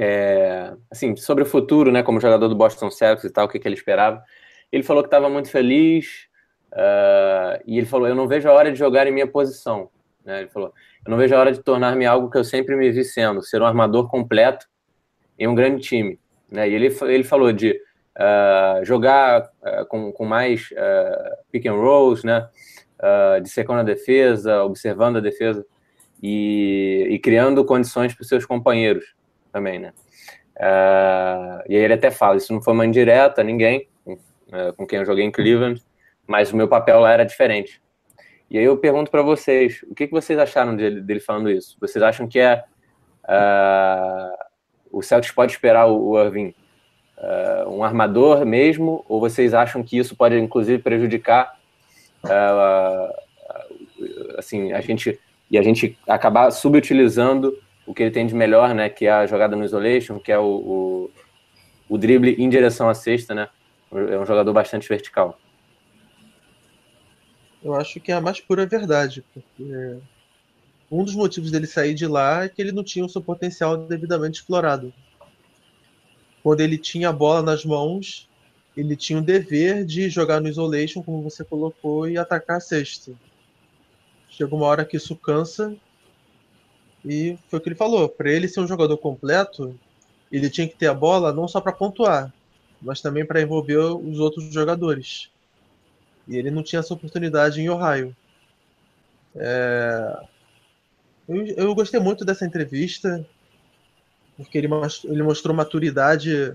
é, assim, sobre o futuro, né, como jogador do Boston Celtics e tal, o que, que ele esperava. Ele falou que estava muito feliz uh, e ele falou: Eu não vejo a hora de jogar em minha posição. Né? Ele falou: Eu não vejo a hora de tornar-me algo que eu sempre me vi sendo, ser um armador completo em um grande time. Né? E ele, ele falou de uh, jogar uh, com, com mais pick and rolls, né? de secando a defesa, observando a defesa e, e criando condições para os seus companheiros também, né? Uh, e aí ele até fala, isso não foi uma indireta a ninguém uh, com quem eu joguei em Cleveland, mas o meu papel lá era diferente. E aí eu pergunto para vocês, o que, que vocês acharam dele, dele, falando isso? Vocês acham que é uh, o Celtics pode esperar o, o Irving um armador mesmo, ou vocês acham que isso pode inclusive prejudicar assim, a gente e a gente acabar subutilizando o que ele tem de melhor, né? Que é a jogada no isolation, que é o, o, o drible em direção à cesta, né? É um jogador bastante vertical. Eu acho que é a mais pura verdade, porque um dos motivos dele sair de lá é que ele não tinha o seu potencial devidamente explorado. Quando ele tinha a bola nas mãos, ele tinha o dever de jogar no isolation, como você colocou, e atacar a cesta. Chega uma hora que isso cansa, e foi o que ele falou. Para ele ser um jogador completo, ele tinha que ter a bola não só para pontuar, mas também para envolver os outros jogadores. E ele não tinha essa oportunidade em Ohio. É... Eu, eu, gostei muito dessa entrevista, porque ele, ele mostrou maturidade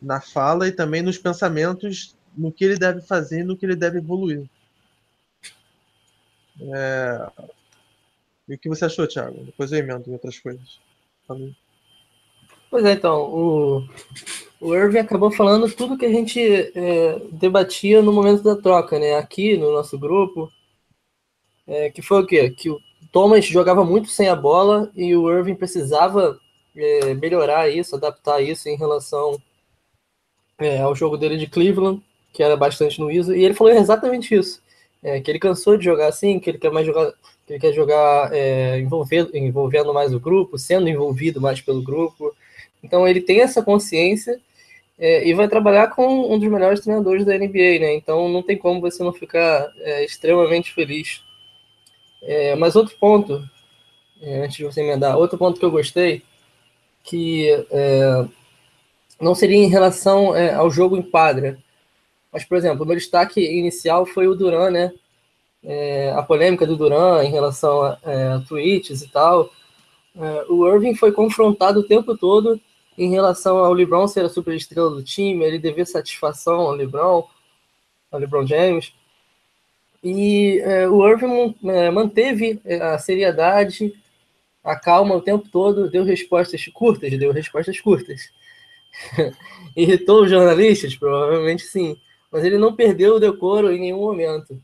na fala e também nos pensamentos, no que ele deve fazer e no que ele deve evoluir. É... E o que você achou, Thiago? Depois eu emendo em outras coisas. Falei. Pois é, então, o, o Irving acabou falando tudo que a gente é, debatia no momento da troca, né? Aqui no nosso grupo. É, que foi o quê? Que o Thomas jogava muito sem a bola e o Irving precisava é, melhorar isso, adaptar isso em relação é, ao jogo dele de Cleveland, que era bastante no ISO, e ele falou exatamente isso. É, que ele cansou de jogar assim, que ele quer mais jogar, que ele quer jogar é, envolvendo, mais o grupo, sendo envolvido mais pelo grupo, então ele tem essa consciência é, e vai trabalhar com um dos melhores treinadores da NBA, né? Então não tem como você não ficar é, extremamente feliz. É, mas outro ponto, é, antes de você emendar, outro ponto que eu gostei, que é, não seria em relação ao jogo em quadra, mas, por exemplo, o meu destaque inicial foi o Duran, né? A polêmica do Duran em relação a, a tweets e tal. o Irving foi confrontado o tempo todo em relação ao LeBron ser a superestrela do time, ele dever satisfação ao LeBron, ao LeBron James. E é, o Irving é, manteve é, a seriedade, a calma o tempo todo, deu respostas curtas, deu respostas curtas. Irritou os jornalistas? Provavelmente sim. Mas ele não perdeu o decoro em nenhum momento.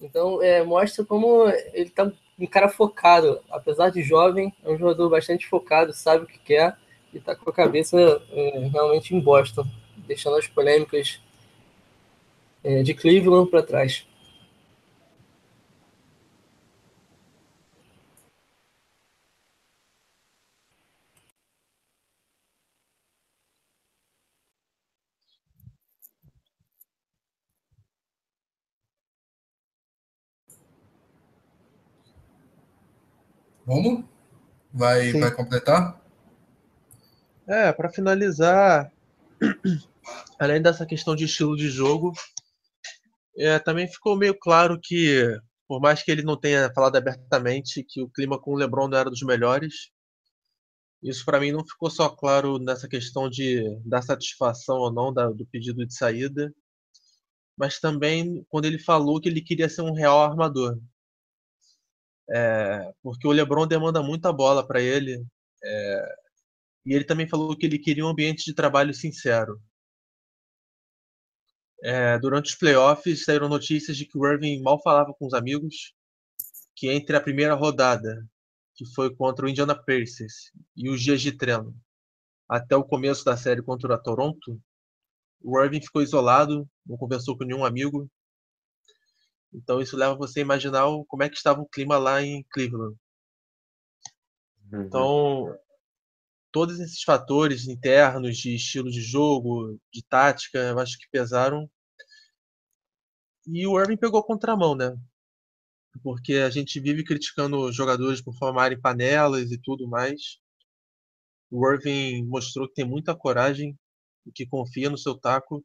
Então, é, mostra como ele está um cara focado. Apesar de jovem, é um jogador bastante focado, sabe o que quer e tá com a cabeça é, realmente em Boston, deixando as polêmicas é, de Cleveland para trás. Vamos? Vai, vai completar? É, para finalizar, além dessa questão de estilo de jogo, é, também ficou meio claro que, por mais que ele não tenha falado abertamente que o clima com o LeBron não era dos melhores, isso para mim não ficou só claro nessa questão de dar satisfação ou não da, do pedido de saída, mas também quando ele falou que ele queria ser um real armador. É, porque o LeBron demanda muita bola para ele. É, e ele também falou que ele queria um ambiente de trabalho sincero. É, durante os playoffs saíram notícias de que o Irving mal falava com os amigos, que entre a primeira rodada, que foi contra o Indiana Pacers, e os dias de treino, até o começo da série contra a Toronto, o Irving ficou isolado, não conversou com nenhum amigo. Então isso leva você a imaginar como é que estava o clima lá em Cleveland. Uhum. Então, todos esses fatores internos de estilo de jogo, de tática, eu acho que pesaram. E o Irving pegou contramão, né? Porque a gente vive criticando jogadores por formarem panelas e tudo mais. O Irving mostrou que tem muita coragem, que confia no seu taco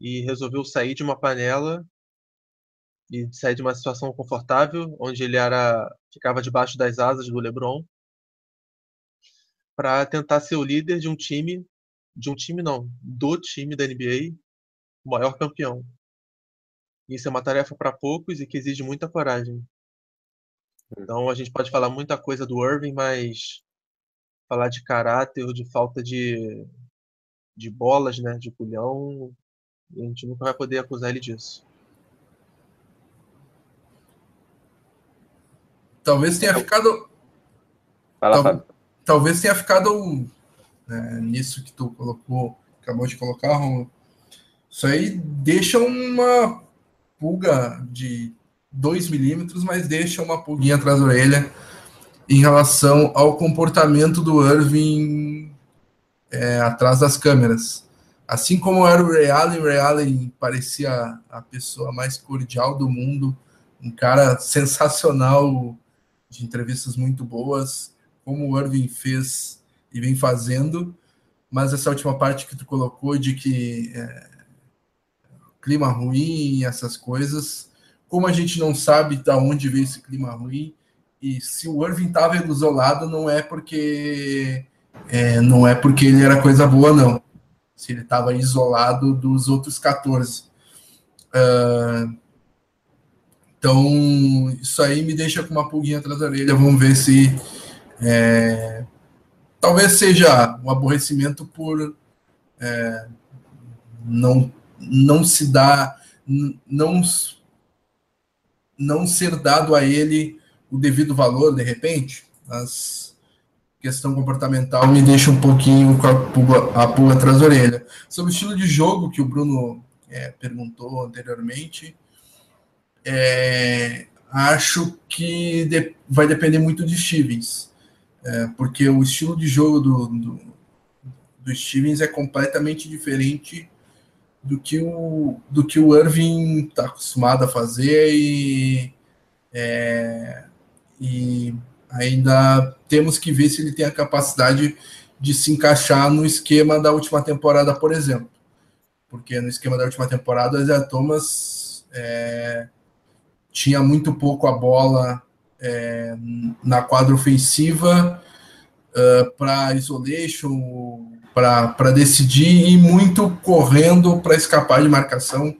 e resolveu sair de uma panela e sair de uma situação confortável, onde ele era ficava debaixo das asas do LeBron para tentar ser o líder de um time, de um time não, do time da NBA, o maior campeão. Isso é uma tarefa para poucos e que exige muita coragem. Então a gente pode falar muita coisa do Irving, mas falar de caráter ou de falta de, de bolas, né, de culhão, a gente nunca vai poder acusar ele disso. Talvez tenha ficado. Fala, tal, talvez tenha ficado né, nisso que tu colocou, acabou de colocar, Romulo. Isso aí deixa uma pulga de 2 milímetros, mas deixa uma pulguinha atrás da orelha em relação ao comportamento do Irving é, atrás das câmeras. Assim como era o Ray Allen, o Ray Allen parecia a pessoa mais cordial do mundo, um cara sensacional, de entrevistas muito boas, como o Irving fez e vem fazendo, mas essa última parte que tu colocou de que é, clima ruim, essas coisas, como a gente não sabe de onde veio esse clima ruim, e se o Irving estava isolado, não é porque é, não é porque ele era coisa boa, não. Se ele estava isolado dos outros 14. Uh, então, isso aí me deixa com uma pulguinha atrás da orelha. Vamos ver se. É, talvez seja um aborrecimento por é, não, não se dar. Não, não ser dado a ele o devido valor, de repente. Mas questão comportamental me deixa um pouquinho com a pulga, a pulga atrás da orelha. Sobre o estilo de jogo que o Bruno é, perguntou anteriormente é, acho que de, vai depender muito de Stevens, é, porque o estilo de jogo do, do, do, Stevens é completamente diferente do que o, do que o Irving está acostumado a fazer e, é, e ainda temos que ver se ele tem a capacidade de se encaixar no esquema da última temporada, por exemplo. Porque no esquema da última temporada, o Isaiah Thomas é, tinha muito pouco a bola é, na quadra ofensiva uh, para isolation, para decidir e muito correndo para escapar de marcação,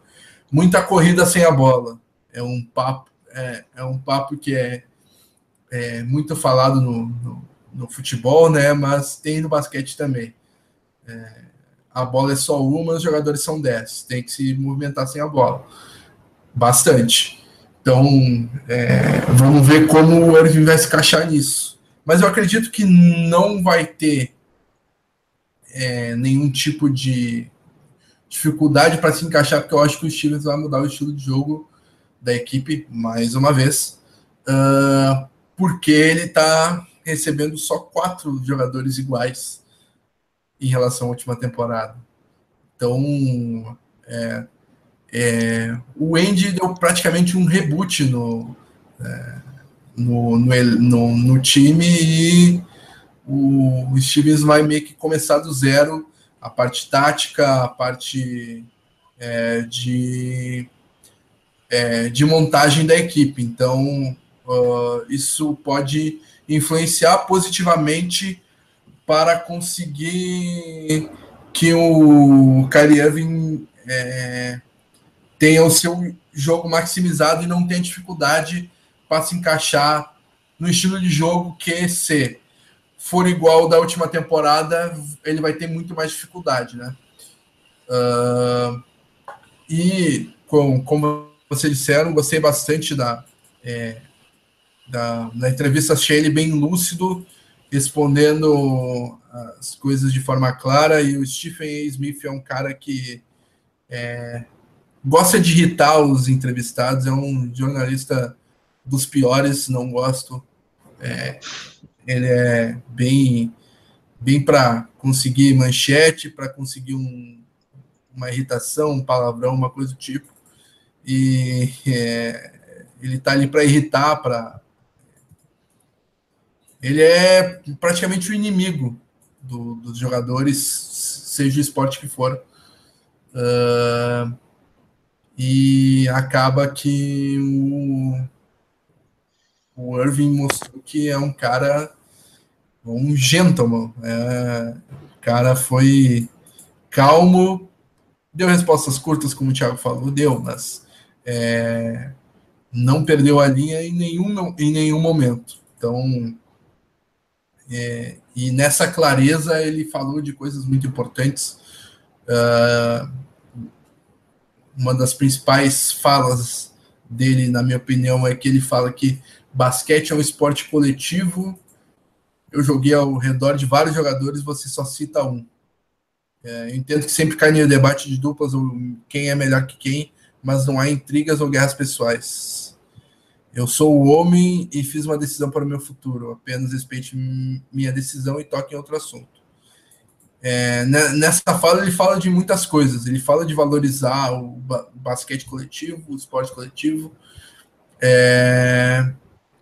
muita corrida sem a bola. É um papo, é, é um papo que é, é muito falado no, no, no, futebol, né? Mas tem no basquete também. É, a bola é só uma, os jogadores são dez. Tem que se movimentar sem a bola. Bastante. Então, é, vamos ver como o Irving vai se encaixar nisso. Mas eu acredito que não vai ter é, nenhum tipo de dificuldade para se encaixar, porque eu acho que o Stevens vai mudar o estilo de jogo da equipe mais uma vez, uh, porque ele está recebendo só quatro jogadores iguais em relação à última temporada. Então, é, é, o Andy deu praticamente um reboot no, é, no, no, no, no, time e o, Stevens vai meio que começar do zero a parte tática, a parte é, de, é, de montagem da equipe. Então, uh, isso pode influenciar positivamente para conseguir que o Kyrie Irving é, tenha o seu jogo maximizado e não tenha dificuldade para se encaixar no estilo de jogo que se for igual da última temporada, ele vai ter muito mais dificuldade, né? Uh, e com, como vocês disseram, gostei bastante da, é, da, da entrevista, achei ele bem lúcido, respondendo as coisas de forma clara, e o Stephen A. Smith é um cara que é, gosta de irritar os entrevistados, é um jornalista dos piores, não gosto. É, ele é bem, bem para conseguir manchete, para conseguir um, uma irritação, um palavrão, uma coisa do tipo. E é, ele está ali para irritar, para. Ele é praticamente o inimigo do, dos jogadores, seja o esporte que for. Uh, e acaba que o, o Irving mostrou que é um cara, um gentleman. É, o cara foi calmo, deu respostas curtas, como o Thiago falou, deu, mas é, não perdeu a linha em nenhum, em nenhum momento. Então, é, e nessa clareza ele falou de coisas muito importantes. Uh, uma das principais falas dele, na minha opinião, é que ele fala que basquete é um esporte coletivo. Eu joguei ao redor de vários jogadores, você só cita um. É, eu entendo que sempre cai no debate de duplas, ou quem é melhor que quem, mas não há intrigas ou guerras pessoais. Eu sou o homem e fiz uma decisão para o meu futuro. Apenas respeite minha decisão e toque em outro assunto. É, nessa fala, ele fala de muitas coisas. Ele fala de valorizar o basquete coletivo, o esporte coletivo, é,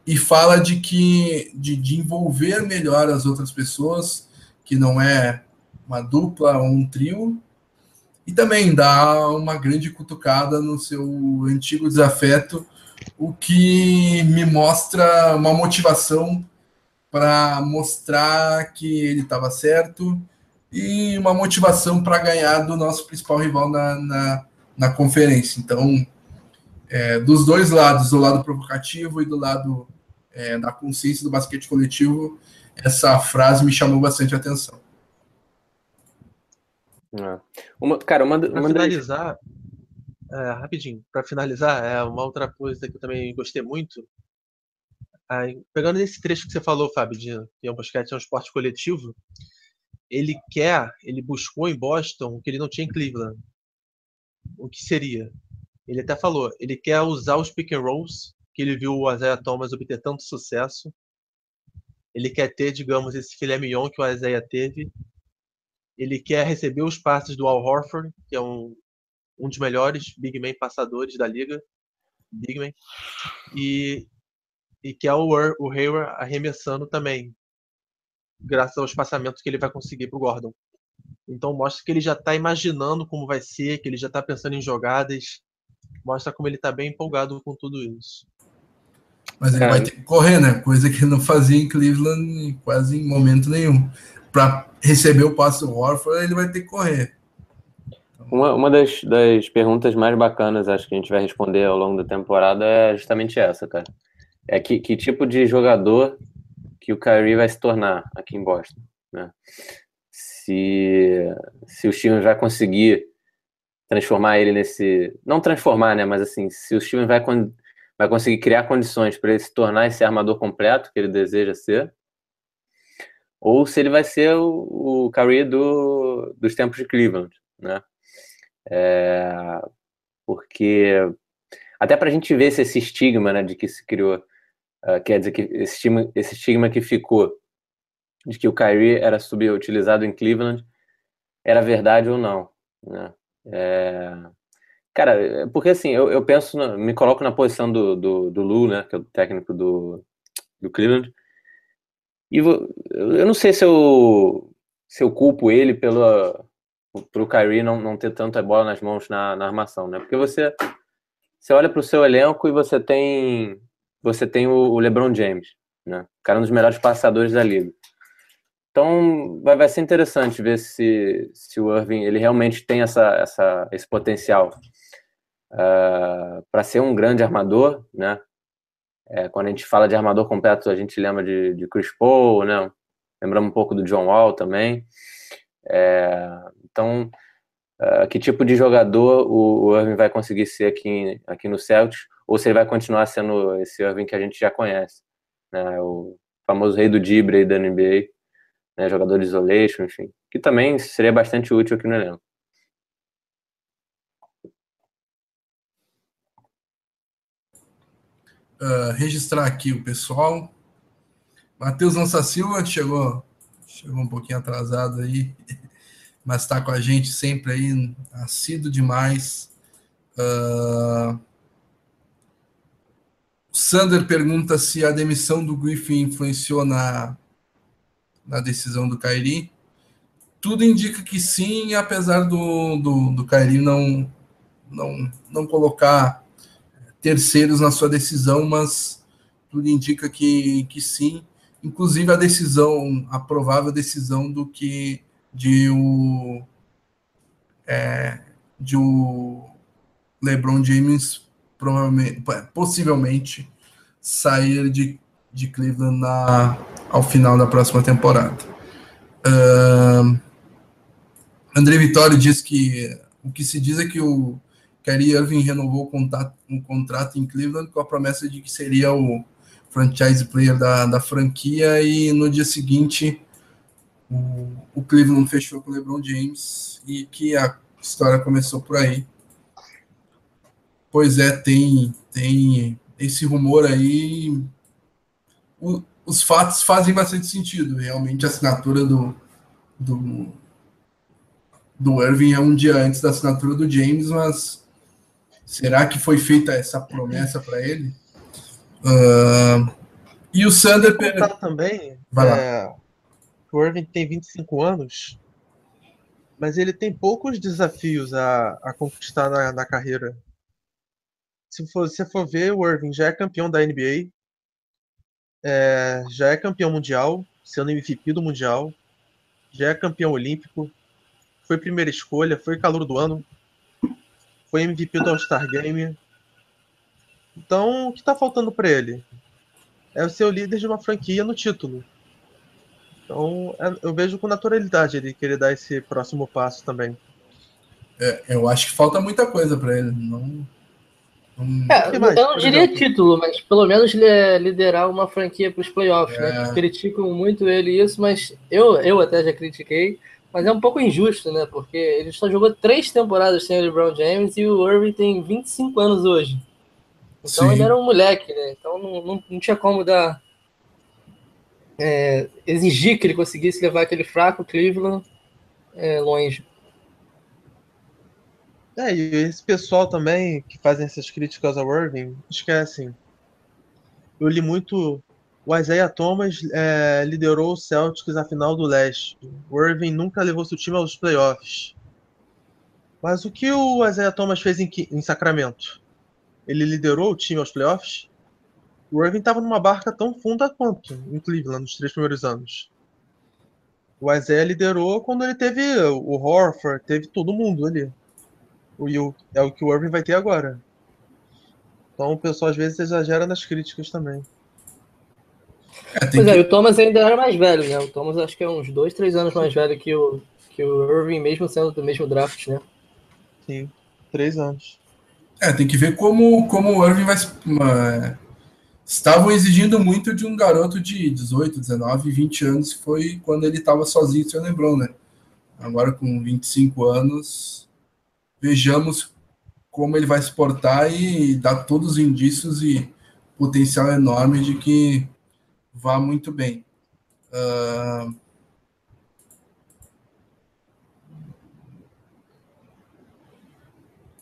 e fala de que de, de envolver melhor as outras pessoas, que não é uma dupla ou um trio, e também dá uma grande cutucada no seu antigo desafeto, o que me mostra uma motivação para mostrar que ele estava certo e uma motivação para ganhar do nosso principal rival na, na, na conferência. Então, é, dos dois lados, do lado provocativo e do lado é, da consciência do basquete coletivo, essa frase me chamou bastante atenção. É. Uma, cara, uma, uma pra finalizar, é, rapidinho, para finalizar, é uma outra coisa que eu também gostei muito. Aí, pegando esse trecho que você falou, Fábio, de que é um basquete é um esporte coletivo, ele quer, ele buscou em Boston o que ele não tinha em Cleveland. O que seria? Ele até falou, ele quer usar os pick and rolls que ele viu o Isaiah Thomas obter tanto sucesso. Ele quer ter, digamos, esse filé mignon que o Isaiah teve ele quer receber os passes do Al Horford, que é um, um dos melhores big man passadores da liga. Big man. E, e quer o, o Hayward arremessando também, graças aos passamentos que ele vai conseguir para o Gordon. Então mostra que ele já está imaginando como vai ser, que ele já está pensando em jogadas. Mostra como ele está bem empolgado com tudo isso. Mas ele vai ter que correr, né? Coisa que ele não fazia em Cleveland quase em momento nenhum para receber o passe do Warford, ele vai ter que correr. Uma, uma das, das perguntas mais bacanas, acho que a gente vai responder ao longo da temporada é justamente essa, cara. É que, que tipo de jogador que o Kyrie vai se tornar aqui em Boston, né? Se, se os times vai conseguir transformar ele nesse... Não transformar, né? Mas assim, se os times vai, vai conseguir criar condições para ele se tornar esse armador completo que ele deseja ser, ou se ele vai ser o, o Curry do, dos tempos de Cleveland, né? É, porque até para a gente ver se esse estigma, né, de que se criou, uh, quer dizer que esse estigma, esse estigma que ficou de que o Kyrie era subutilizado em Cleveland era verdade ou não, né? É, cara, porque assim, eu, eu penso, me coloco na posição do, do, do Lu, né, que é o técnico do, do Cleveland, e eu não sei se eu, se eu culpo ele pelo pro Kyrie não, não ter tanta bola nas mãos na, na armação, né? Porque você você olha para o seu elenco e você tem você tem o, LeBron James, né? O cara é um dos melhores passadores da liga. Então vai, vai ser interessante ver se, se o Irving ele realmente tem essa, essa, esse potencial uh, ah, para ser um grande armador, né? É, quando a gente fala de armador completo, a gente lembra de, de Chris Paul, né? Lembramos um pouco do John Wall também. É, então, uh, que tipo de jogador o, o Irving vai conseguir ser aqui, aqui no Celtics? Ou se ele vai continuar sendo esse Irving que a gente já conhece, né? O famoso rei do Dibre da NBA, né? jogador de isolation, enfim. Que também seria bastante útil aqui no elenco. uh, registrar aqui o pessoal. Matheus Lança Silva chegou, chegou um pouquinho atrasado aí, mas está com a gente sempre aí, assíduo demais. Uh, Sander pergunta se a demissão do Griffin influenciou na, na decisão do Kairi. Tudo indica que sim, apesar do, do, do Kairi não, não, não colocar terceiros na sua decisão, mas tudo indica que, que sim. Inclusive a decisão, a provável decisão do que de o é, de o LeBron James provavelmente, possivelmente sair de, de Cleveland na, ao final da próxima temporada. Uh, André Vitório diz que o que se diz é que o Kyrie Irving renovou o contrato, um contrato em Cleveland com a promessa de que seria o, franchise player da, da franquia, e no dia seguinte o, o Cleveland fechou com o LeBron James e que a história começou por aí. Pois é, tem, tem esse rumor aí. O, os fatos fazem bastante sentido. Realmente a assinatura do, do, do Irving é um dia antes da assinatura do James, mas será que foi feita essa promessa para ele? Uh, e o Sander. também. É, o Irving tem 25 anos, mas ele tem poucos desafios a, a conquistar na, na carreira. Se você for ver, o Irving já é campeão da NBA, é, já é campeão mundial, sendo MVP do mundial, já é campeão olímpico, foi primeira escolha, foi calor do ano, foi MVP do All-Star Game. Então, o que está faltando para ele? É o líder de uma franquia no título. Então, é, eu vejo com naturalidade ele querer dar esse próximo passo também. É, eu acho que falta muita coisa para ele. Não, é, eu não diria título, mas pelo menos liderar uma franquia para os playoffs, né? é. né? Criticam muito ele isso, mas eu, eu até já critiquei, mas é um pouco injusto, né? Porque ele só jogou três temporadas sem o LeBron James e o Irving tem 25 anos hoje. Então Sim. ele era um moleque, né? Então não, não, não tinha como dar. É, exigir que ele conseguisse levar aquele fraco Cleveland é, longe. É, e esse pessoal também que fazem essas críticas ao Irving, esquecem. Eu li muito. O Isaiah Thomas é, liderou o Celtics à final do leste. O Irving nunca levou seu time aos playoffs. Mas o que o Isaiah Thomas fez em, em Sacramento? Ele liderou o time aos playoffs? O Irving estava numa barca tão funda quanto em Cleveland nos três primeiros anos. O Isaiah liderou quando ele teve o Horford, teve todo mundo ali o Will. É o que o Irving vai ter agora. Então o pessoal às vezes exagera nas críticas também. É, pois que... é, o Thomas ainda era mais velho, né? O Thomas acho que é uns dois, três anos mais velho que o, que o Irving, mesmo sendo do mesmo draft, né? Sim, três anos. É, tem que ver como, como o Irving vai. Uma... Estavam exigindo muito de um garoto de 18, 19, 20 anos, foi quando ele estava sozinho, se eu lembrou, né? Agora com 25 anos, vejamos como ele vai se portar e dá todos os indícios e potencial enorme de que vá muito bem. Uh...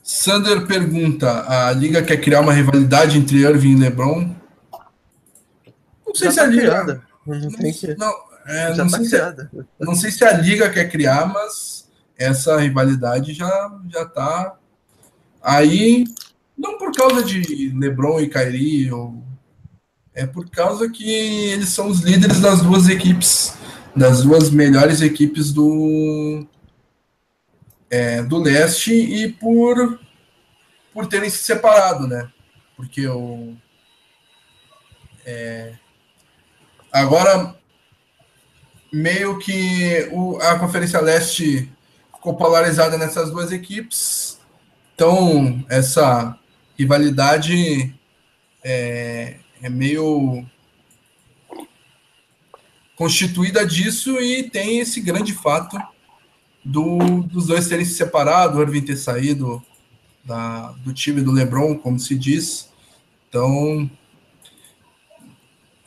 Sander pergunta: a liga quer criar uma rivalidade entre Irving e LeBron? Não sei Já se tá a liga. Criada. Não, não, é, não, tá sei se, não sei se a liga quer criar, mas essa rivalidade já já está aí não por causa de LeBron e Kyrie ou é por causa que eles são os líderes das duas equipes, das duas melhores equipes do é, do leste e por por terem se separado, né? Porque o é, agora meio que o, a Conferência Leste ficou polarizada nessas duas equipes. Então, essa rivalidade é, é meio constituída disso e tem esse grande fato do, dos dois terem se separado, o Irving ter saído da, do time do LeBron, como se diz. Então,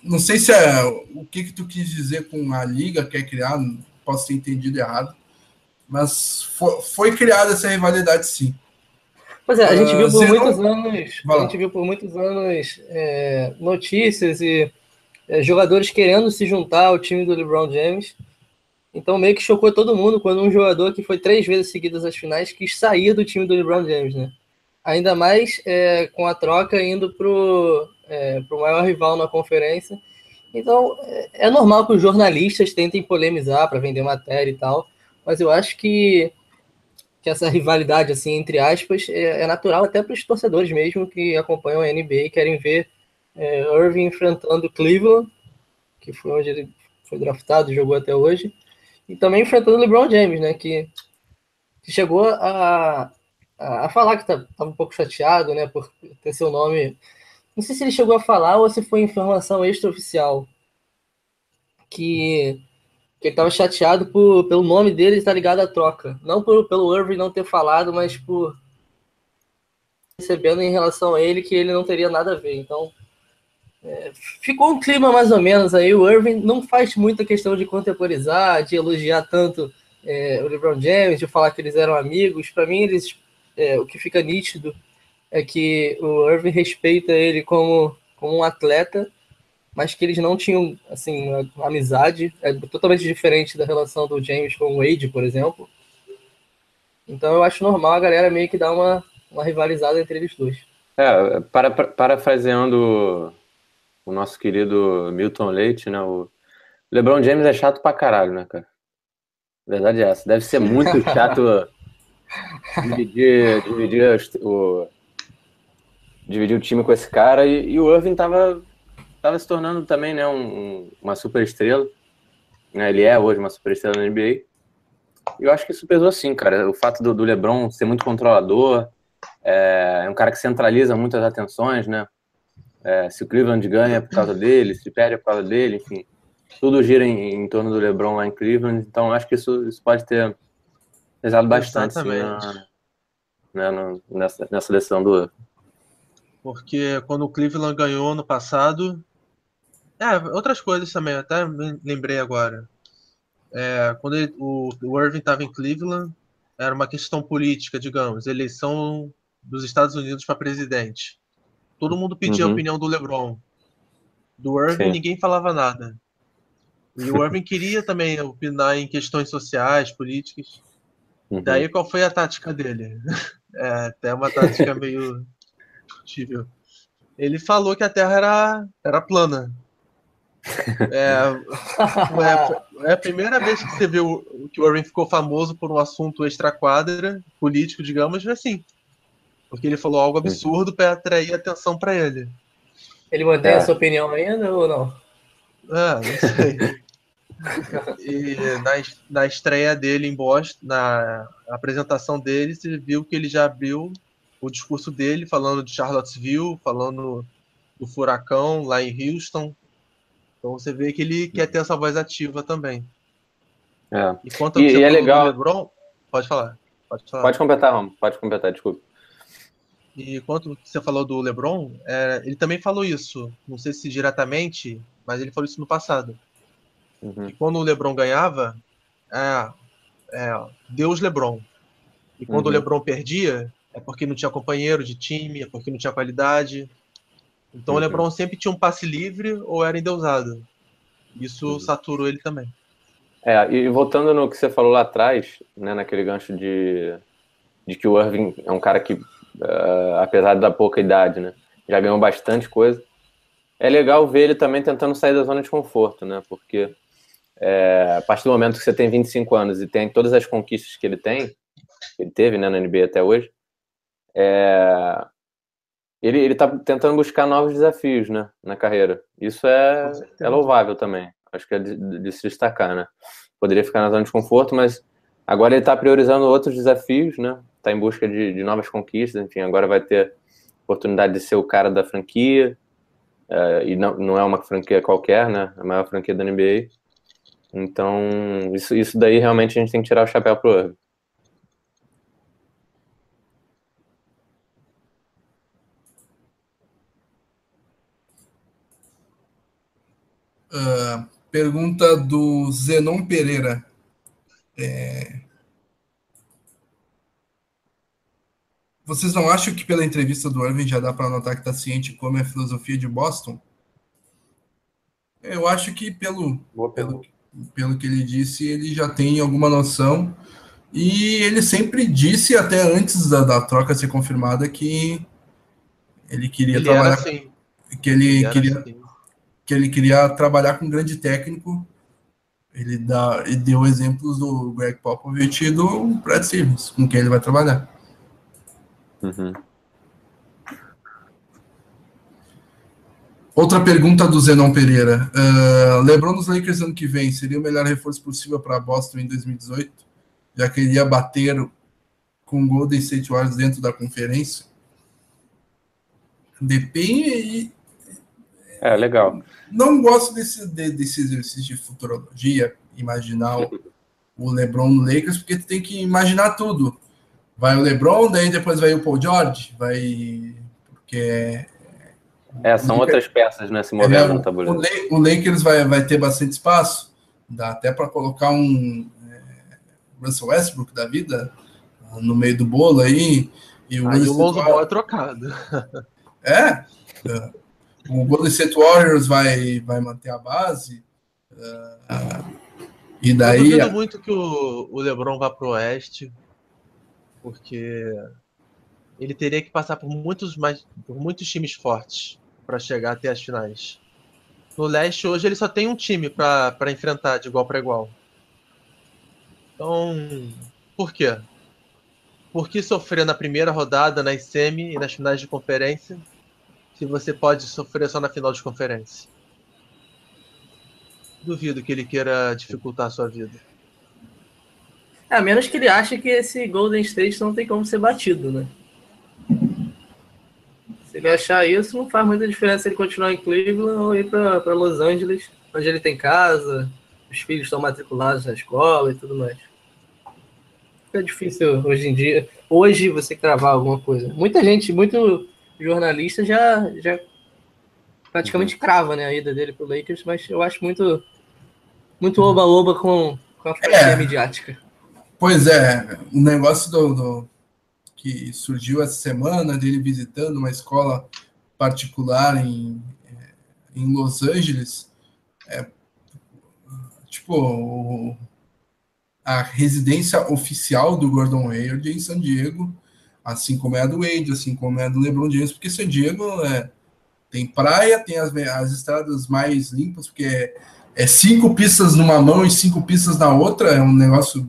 não sei se é o que, que tu quis dizer com a liga quer criar, posso ter entendido errado, mas foi, foi criada essa rivalidade sim. Pois é, a gente viu ah, por muitos anos, a gente viu por muitos anos é, notícias e é, jogadores querendo se juntar ao time do LeBron James. Então meio que chocou todo mundo quando um jogador que foi três vezes seguidas às finais quis sair do time do LeBron James, né? Ainda mais é, com a troca indo pro, é, pro maior rival na conferência. Então é, é normal que os jornalistas tentem polemizar para vender matéria e tal mas eu acho que, que essa rivalidade, assim, entre aspas, é, é natural até para os torcedores mesmo que acompanham a NBA e querem ver é, Irving enfrentando Cleveland, que foi onde ele foi draftado jogou até hoje, e também enfrentando LeBron James, né, que, que chegou a, a, a falar que estava tá, um pouco chateado, né, por ter seu nome. Não sei se ele chegou a falar ou se foi informação extraoficial, que, que ele estava chateado por, pelo nome dele estar ligado à troca. Não por, pelo Irving não ter falado, mas por recebendo em relação a ele que ele não teria nada a ver. Então, é, ficou um clima mais ou menos aí. O Irving não faz muita questão de contemporizar, de elogiar tanto é, o LeBron James, de falar que eles eram amigos. Para mim, eles, é, o que fica nítido é que o Irving respeita ele como, como um atleta, mas que eles não tinham assim uma amizade. É totalmente diferente da relação do James com o Wade, por exemplo. Então eu acho normal a galera meio que dar uma, uma rivalizada entre eles dois. É, para, para, parafraseando o nosso querido Milton Leite, né? O LeBron James é chato pra caralho, né, cara? Verdade é essa. Deve ser muito chato dividir, dividir o, dividir o time com esse cara. E, e, o Irving tava, tava se tornando também né, um, um, uma super estrela. Né? Ele é hoje uma super estrela na NBA. E eu acho que isso pesou sim, cara. O fato do, do LeBron ser muito controlador, é, é um cara que centraliza muitas atenções, né? É, se o Cleveland ganha é por causa dele, se perde é por causa dele, enfim. Tudo gira em, em torno do LeBron lá em Cleveland, então acho que isso, isso pode ter pesado bastante sim, na, né, nessa, nessa decisão do Porque quando o Cleveland ganhou no passado. É, outras coisas também, até me lembrei agora. É, quando ele, o, o Irving estava em Cleveland, era uma questão política, digamos, eleição dos Estados Unidos para presidente. Todo mundo pedia uhum. a opinião do LeBron. Do Irving, Sim. ninguém falava nada. E o Irving queria também opinar em questões sociais, políticas. Uhum. Daí qual foi a tática dele? É, até uma tática meio discutível. Ele falou que a Terra era, era plana. É, é, é, a primeira vez que você viu que o Irving ficou famoso por um assunto extra-quadra, político, digamos, assim. Porque ele falou algo absurdo para atrair atenção para ele. Ele mantém é. a sua opinião ainda ou não? Ah, não sei. e na, na estreia dele em Boston, na apresentação dele, você viu que ele já abriu o discurso dele falando de Charlottesville, falando do furacão lá em Houston. Então você vê que ele quer ter essa voz ativa também. É. E, quanto e, e é legal. LeBron, pode falar. Pode, falar. pode completar, Rom. Pode completar, desculpa. E quanto você falou do LeBron, é, ele também falou isso. Não sei se diretamente, mas ele falou isso no passado. Uhum. E quando o LeBron ganhava, é, é Deus LeBron. E quando uhum. o LeBron perdia, é porque não tinha companheiro de time, é porque não tinha qualidade. Então uhum. o LeBron sempre tinha um passe livre ou era endeusado. Isso uhum. saturou ele também. É, e voltando no que você falou lá atrás, né, naquele gancho de, de que o Irving é um cara que uh, apesar da pouca idade, né? Já ganhou bastante coisa. É legal ver ele também tentando sair da zona de conforto, né? Porque é, a partir do momento que você tem 25 anos e tem todas as conquistas que ele tem, que ele teve né, na NBA até hoje, é, ele, ele tá tentando buscar novos desafios né, na carreira. Isso é, é louvável também. Acho que é de, de, se destacar, né? Poderia ficar na zona de conforto, mas agora ele está priorizando outros desafios, né? está em busca de, de, novas conquistas, enfim, agora vai ter oportunidade de ser o cara da franquia, uh, e não, não é uma franquia qualquer, né? É a maior franquia da NBA. Então, isso, isso daí realmente a gente tem que tirar o chapéu pro Irving. Uh, pergunta do Zenon Pereira. É, Vocês não acham que pela entrevista do Irving já dá para notar que está ciente como é a filosofia de Boston? Eu acho que pelo, pelo, pelo que ele disse, ele já tem alguma noção. E ele sempre disse, até antes da, da troca ser confirmada, que ele queria ele trabalhar. Assim. Que ele, ele queria. Assim. Que ele queria trabalhar com um grande técnico. Ele, dá, ele deu exemplos do Greg Popovich e do Brad Stevens, com quem ele vai trabalhar. Uhum. Outra pergunta do Zenon Pereira. Uh, LeBron nos Lakers ano que vem seria o melhor reforço possível para Boston em 2018, já que ele ia bater com o Golden State Warriors dentro da conferência? Depende. É, legal. Não gosto desse, de, desse exercício de futurologia, imaginar o, o LeBron no Lakers, porque tu tem que imaginar tudo. Vai o LeBron, daí depois vai o Paul George, vai. Porque. É, são outras peças, né? Se movendo é, no tabuleiro. O, o Lakers vai, vai ter bastante espaço. Dá até para colocar um é, Russell Westbrook da vida no meio do bolo aí. E o aí o Lonzo Ball é trocado. É. O Golden State Warriors vai, vai manter a base. Uh, e daí. Eu duvido muito que o, o LeBron vá pro Oeste, porque ele teria que passar por muitos, mais, por muitos times fortes para chegar até as finais. No Leste, hoje, ele só tem um time para enfrentar de igual para igual. Então, por quê? Por que sofrer na primeira rodada, nas semi e nas finais de conferência, se você pode sofrer só na final de conferência? Duvido que ele queira dificultar a sua vida. É, a menos que ele ache que esse Golden State não tem como ser batido, né? Se ele achar isso, não faz muita diferença ele continuar em Cleveland ou ir para Los Angeles, onde ele tem casa, os filhos estão matriculados na escola e tudo mais. É difícil hoje em dia, hoje você cravar alguma coisa. Muita gente, muito jornalista já, já praticamente crava né, a ida dele para o Lakers, mas eu acho muito muito oba-oba com, com a franquia é. midiática. Pois é, o negócio do, do, que surgiu essa semana dele visitando uma escola particular em, em Los Angeles, é, tipo, a residência oficial do Gordon Hayward é em San Diego, assim como é a do Wade, assim como é a do LeBron James, porque San Diego é, tem praia, tem as, as estradas mais limpas, porque é, é, cinco pistas numa mão e cinco pistas na outra, é um negócio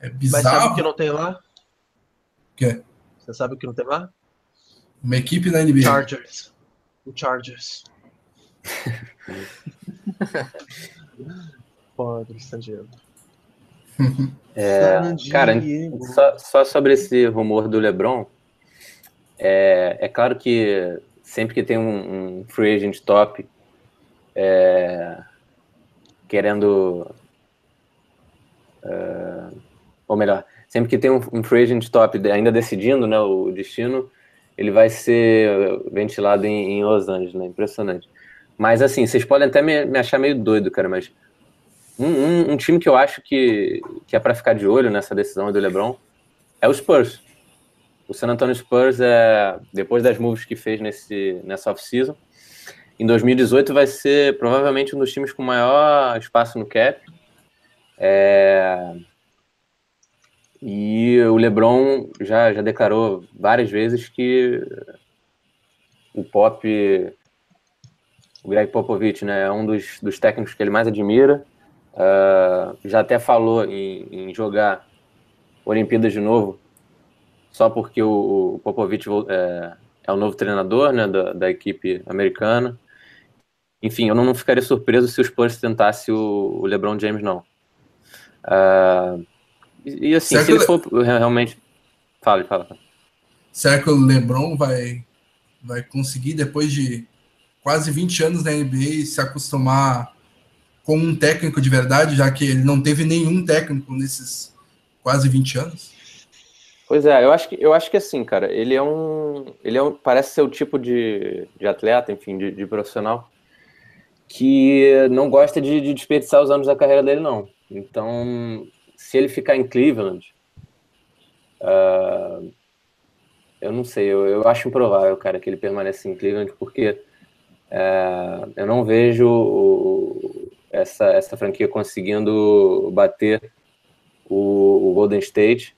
é bizarro. Mas sabe o que não tem lá? O quê? Você sabe o que não tem lá? Uma equipe da NBA. Chargers. O Chargers. Pobre San Diego. É, cara, só, só, sobre esse rumor do LeBron, é, é claro que sempre que tem um, um free agent top é, querendo. É, ou melhor, sempre que tem um, um free agent top ainda decidindo né, o destino, ele vai ser ventilado em, em Los Angeles, né? Impressionante. Mas assim, vocês podem até me, me achar meio doido, cara, mas um, um, um, time que eu acho que, que é para ficar de olho nessa decisão do LeBron é o Spurs. O San Antonio Spurs, é, depois das moves que fez nesse, nessa off-season, em 2018 vai ser provavelmente um dos times com maior espaço no cap. É, e o LeBron já, já declarou várias vezes que o Pop, o Greg Popovich, né, é um dos, dos técnicos que ele mais admira Uh, já até falou em, em, jogar Olimpíadas de novo, só porque o, o Popovich é, é, o novo treinador né, da, da, equipe americana. Enfim, eu não, ficaria surpreso se os Spurs tentasse o, o LeBron James, não. Uh, e, e, assim, Será se ele for realmente. Fale, fala. Será que o LeBron vai, vai conseguir, depois de quase 20 anos na NBA, se acostumar como um técnico de verdade, já que ele não teve nenhum técnico nesses quase 20 anos? Pois é, eu acho que eu acho que assim, cara, ele é um, ele é um, parece ser o tipo de, de atleta, enfim, de, de profissional que não gosta de, de, desperdiçar os anos da carreira dele, não. Então, se ele ficar em Cleveland, uh, eu não sei, eu, eu acho improvável, cara, que ele permaneça em Cleveland, porque uh, eu não vejo o, essa, essa franquia conseguindo bater o, o Golden State.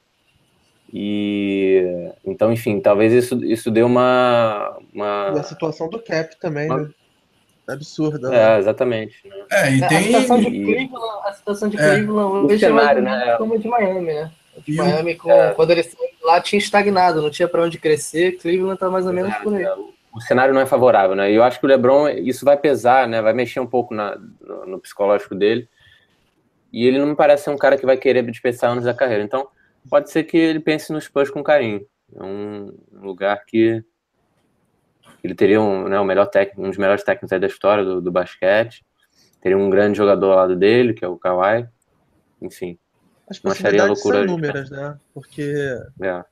E então, enfim, talvez isso, isso dê uma, uma. E a situação do cap também, uma... né? Absurda. É, né? exatamente. Né? É, e tem... a situação de Cleveland, a situação de Cleveland é. hoje cenário, é né? como a de Miami, né? De Miami, com, é. quando eles lá tinha estagnado, não tinha para onde crescer. Cleveland tá mais ou menos por aí. O cenário não é favorável, né? E eu acho que o LeBron, isso vai pesar, né? Vai mexer um pouco na, no, no, psicológico dele. E ele não me parece ser um cara que vai querer desperdiçar anos da carreira. Então, pode ser que ele pense nos Spurs com carinho. É um lugar que ele teria um, né, o melhor técnico, um dos melhores técnicos da história do, do, basquete. Teria um grande jogador ao lado dele, que é o Kawhi. Enfim, As não acharia loucura. São inúmeras, né? Porque é.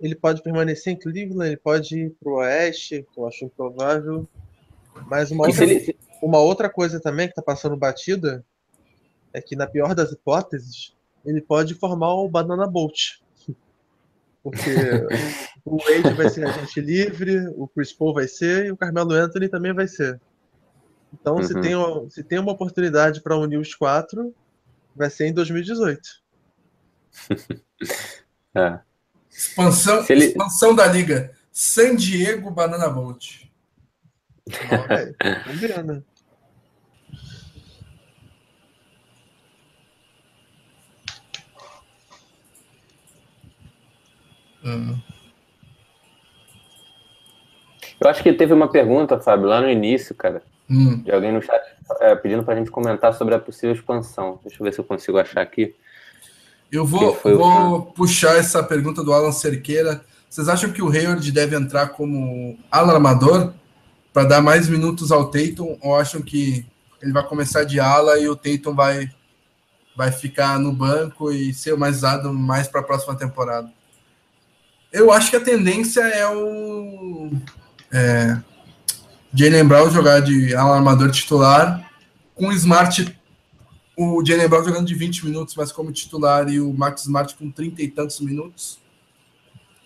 Ele pode permanecer em Cleveland, ele pode ir para o Oeste, que eu acho improvável. Mas uma outra, ele... uma outra coisa também que está passando batida é que, na pior das hipóteses, ele pode formar o Banana Bolt. Porque o Wade vai ser agente livre, o Chris Paul vai ser e o Carmelo Anthony também vai ser. Então, uhum. se, tem, se tem uma oportunidade para unir os quatro, vai ser em 2018. é. Expansão, ele... expansão da liga. San Diego Banana combina. Hum. Eu acho que teve uma pergunta, Fábio, lá no início, cara, hum. de alguém no chat é, pedindo para a gente comentar sobre a possível expansão. Deixa eu ver se eu consigo achar aqui. Eu vou, vou puxar essa pergunta do Alan Cerqueira. Vocês acham que o Hayward deve entrar como alarmador para dar mais minutos ao Tatum ou acham que ele vai começar de ala e o Tatum vai, vai ficar no banco e ser mais usado mais para a próxima temporada? Eu acho que a tendência é o é, Jalen Brown jogar de alarmador titular, com o Smart, o Jalen Brown jogando de 20 minutos, mas como titular, e o Max Smart com 30 e tantos minutos.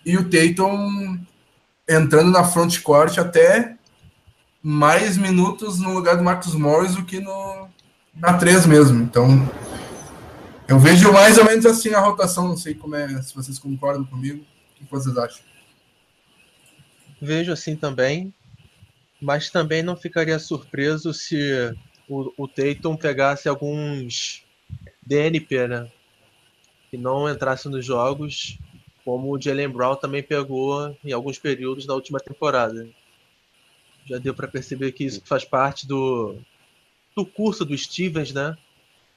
E o Tatum entrando na front court até mais minutos no lugar do Marcos Morris do que no, na 3 mesmo. Então, eu vejo mais ou menos assim a rotação. Não sei como é, se vocês concordam comigo que vocês acham? Vejo assim também, mas também não ficaria surpreso se o, o Tatum pegasse alguns DNP, né? Que não entrasse nos jogos, como o Jalen Brown também pegou em alguns períodos da última temporada. Já deu para perceber que isso faz parte do, do curso do Stevens, né?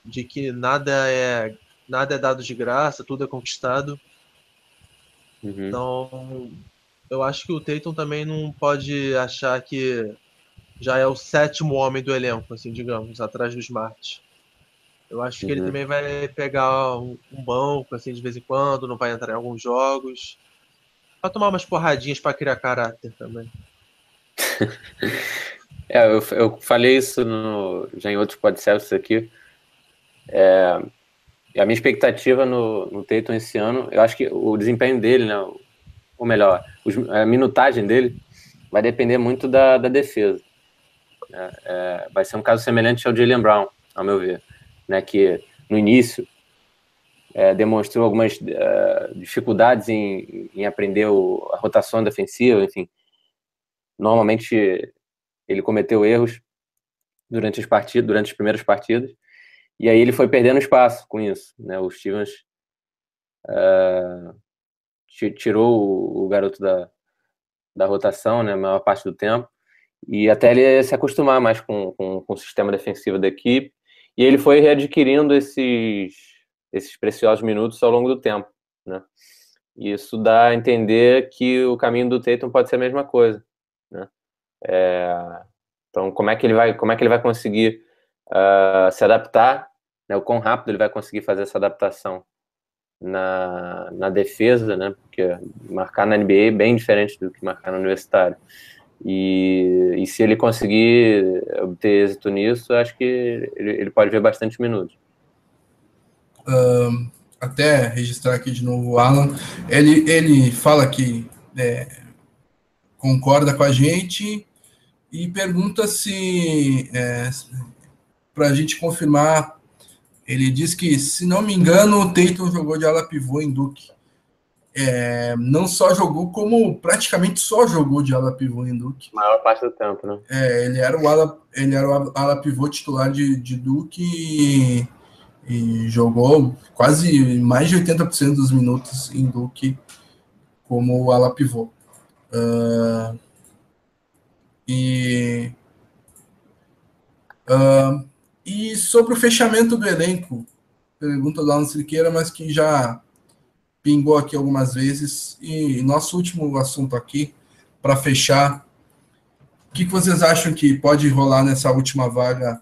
De que nada é nada é dado de graça, tudo é conquistado. Uhum. Então, eu acho que o Tatum também não pode achar que já é o sétimo homem do elenco, assim, digamos, atrás do Smart. Eu acho que uhum. ele também vai pegar um, um, banco, assim, de vez em quando, não vai entrar em alguns jogos. Vai tomar umas porradinhas para criar caráter também. é, eu, eu falei isso no, já em outros podcasts aqui. É, a minha expectativa no, no Tatum esse ano, eu acho que o desempenho dele, né, ou melhor, a minutagem dele, vai depender muito da, da defesa. É, é, vai ser um caso semelhante ao Jalen Brown, ao meu ver, né, que no início é, demonstrou algumas é, dificuldades em, em aprender o, a rotação defensiva, enfim. Normalmente ele cometeu erros durante as partidas, durante as primeiras partidas, e aí ele foi perdendo espaço com isso. Né? O Stevens uh, tirou o, garoto da, da rotação né, a maior parte do tempo, e até ele se acostumar mais com, com, com o sistema defensivo da equipe, e ele foi readquirindo esses, esses preciosos minutos ao longo do tempo. Né? E isso dá a entender que o caminho do Tatum pode ser a mesma coisa. Né? É, então, como é que ele vai, como é que ele vai conseguir uh, se adaptar, né, o quão rápido ele vai conseguir fazer essa adaptação na, na defesa, né, porque marcar na NBA é bem diferente do que marcar no universitário. E, e se ele conseguir obter êxito nisso, acho que ele, ele pode ver bastante minutos. Até registrar aqui de novo o Alan, ele, ele fala que é, concorda com a gente e pergunta se é, para a gente confirmar. Ele diz que, se não me engano, o Tatum jogou de ala pivô em Duke. É, não só jogou, como praticamente só jogou de ala pivô em Duke. Maior parte do tempo, né? É, ele era o ala, ele era o ala pivô titular de, de Duke e, e jogou quase mais de 80% dos minutos em Duke como ala pivô. Uh, e uh, e sobre o fechamento do elenco, pergunta do Alan Silqueira, mas que já pingou aqui algumas vezes. E nosso último assunto aqui, para fechar, O que, que vocês acham que pode rolar nessa última vaga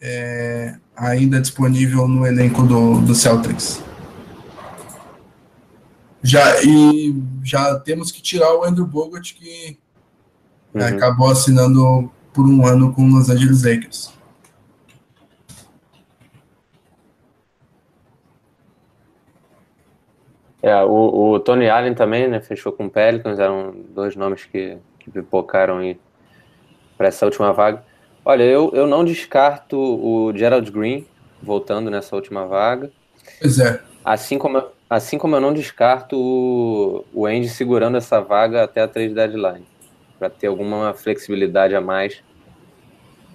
é, ainda disponível no elenco do, do Celtics? Já, e já temos que tirar o Andrew Bogut, que uhum. acabou assinando por um ano com os Los Angeles Lakers. É, o, o, Tony Allen também, né, fechou com o Pelicans, eram dois nomes que, que pipocaram aí para essa última vaga. Olha, eu, eu não descarto o Gerald Green voltando nessa última vaga. Pois é. Assim como, assim como eu não descarto o, o Andy segurando essa vaga até a trade deadline, para ter alguma flexibilidade a mais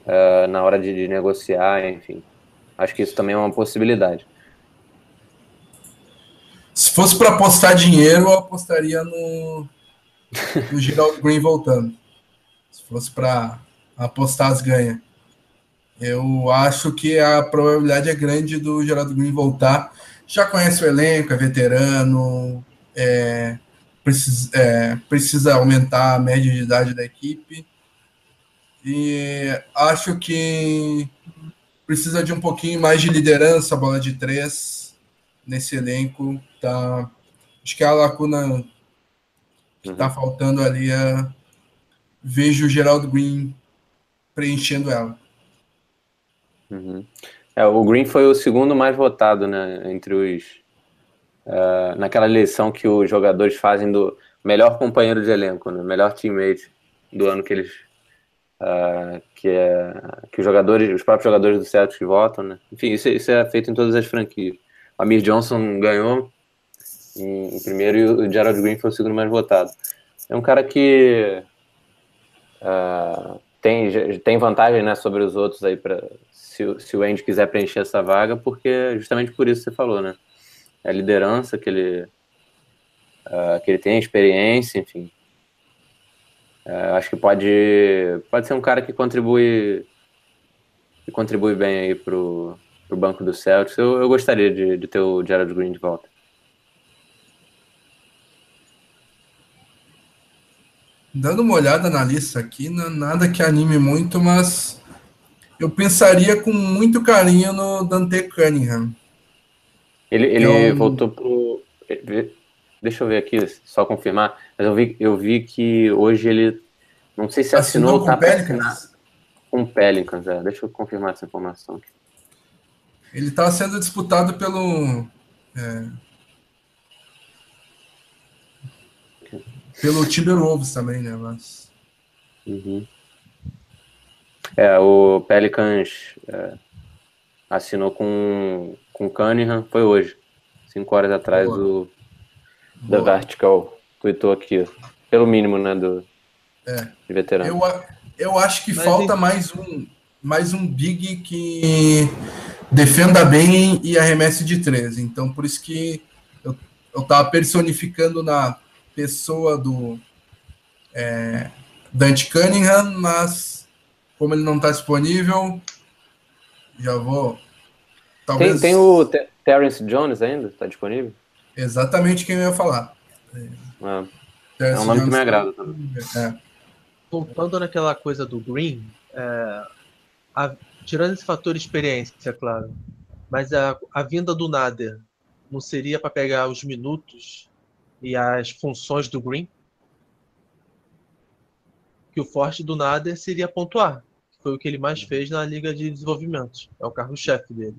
uh, na hora de, de negociar, enfim. Acho que isso também é uma possibilidade. Se fosse para apostar dinheiro, eu apostaria no, no Green voltando. Se fosse para apostar as ganhas. Eu acho que a probabilidade é grande do Geraldo Green voltar. Já conhece o elenco, é veterano, é, precisa, é, precisa aumentar a média de idade da equipe. E acho que precisa de um pouquinho mais de liderança, bola de três nesse elenco. Tá, acho que é a lacuna que está uhum. faltando ali é vejo o Geraldo Green preenchendo ela. Uhum. É, o Green foi o segundo mais votado, né, entre os uh, naquela eleição que os jogadores fazem do melhor companheiro de elenco, né, melhor teammate do ano que eles uh, que é que os jogadores, os próprios jogadores do Celtics votam, né. Enfim, isso, isso é feito em todas as franquias. O Amir Johnson ganhou em, em primeiro e o Gerald Green foi o segundo mais votado. É um cara que uh, tem, tem vantagem né, sobre os outros aí para se, se o Andy quiser preencher essa vaga, porque justamente por isso você falou, né? É a liderança que ele, uh, que ele tem, a experiência, enfim. Uh, acho que pode, pode ser um cara que contribui que contribui bem aí pro, pro banco do Celtics. Eu, eu gostaria de, de ter o Gerald Green de volta. Dando uma olhada na lista aqui, não, nada que anime muito, mas eu pensaria com muito carinho no Dante Cunningham. Ele, ele é um... voltou pro. Deixa eu ver aqui, só confirmar. Mas eu vi, eu vi que hoje ele. Não sei se assinou, assinou tá com Pelicans. Com Pelicans, é. Deixa eu confirmar essa informação aqui. Ele está sendo disputado pelo. É, Pelo Timberwolves também, né? Mas... Uhum. É, o Pelicans é, assinou com, com Cunningham, foi hoje. Cinco horas atrás Boa. o da Vertical tweetou aqui. Pelo mínimo, né? Do, é. De veterano. Eu, eu acho que Mas falta mais um mais um big que defenda bem e arremesse de três. Então, por isso que eu, eu tava personificando na pessoa do é, Dante Cunningham, mas como ele não está disponível, já vou. Talvez... Tem, tem o Terence Jones ainda? Está disponível? Exatamente quem eu ia falar. É, é um nome Jones que me agrada também. É. Voltando naquela coisa do Green, é, a, tirando esse fator experiência, é claro, mas a, a vinda do Nader não seria para pegar os minutos e as funções do Green, que o forte do Nader seria pontuar. Que foi o que ele mais fez na Liga de Desenvolvimento. É o carro-chefe dele.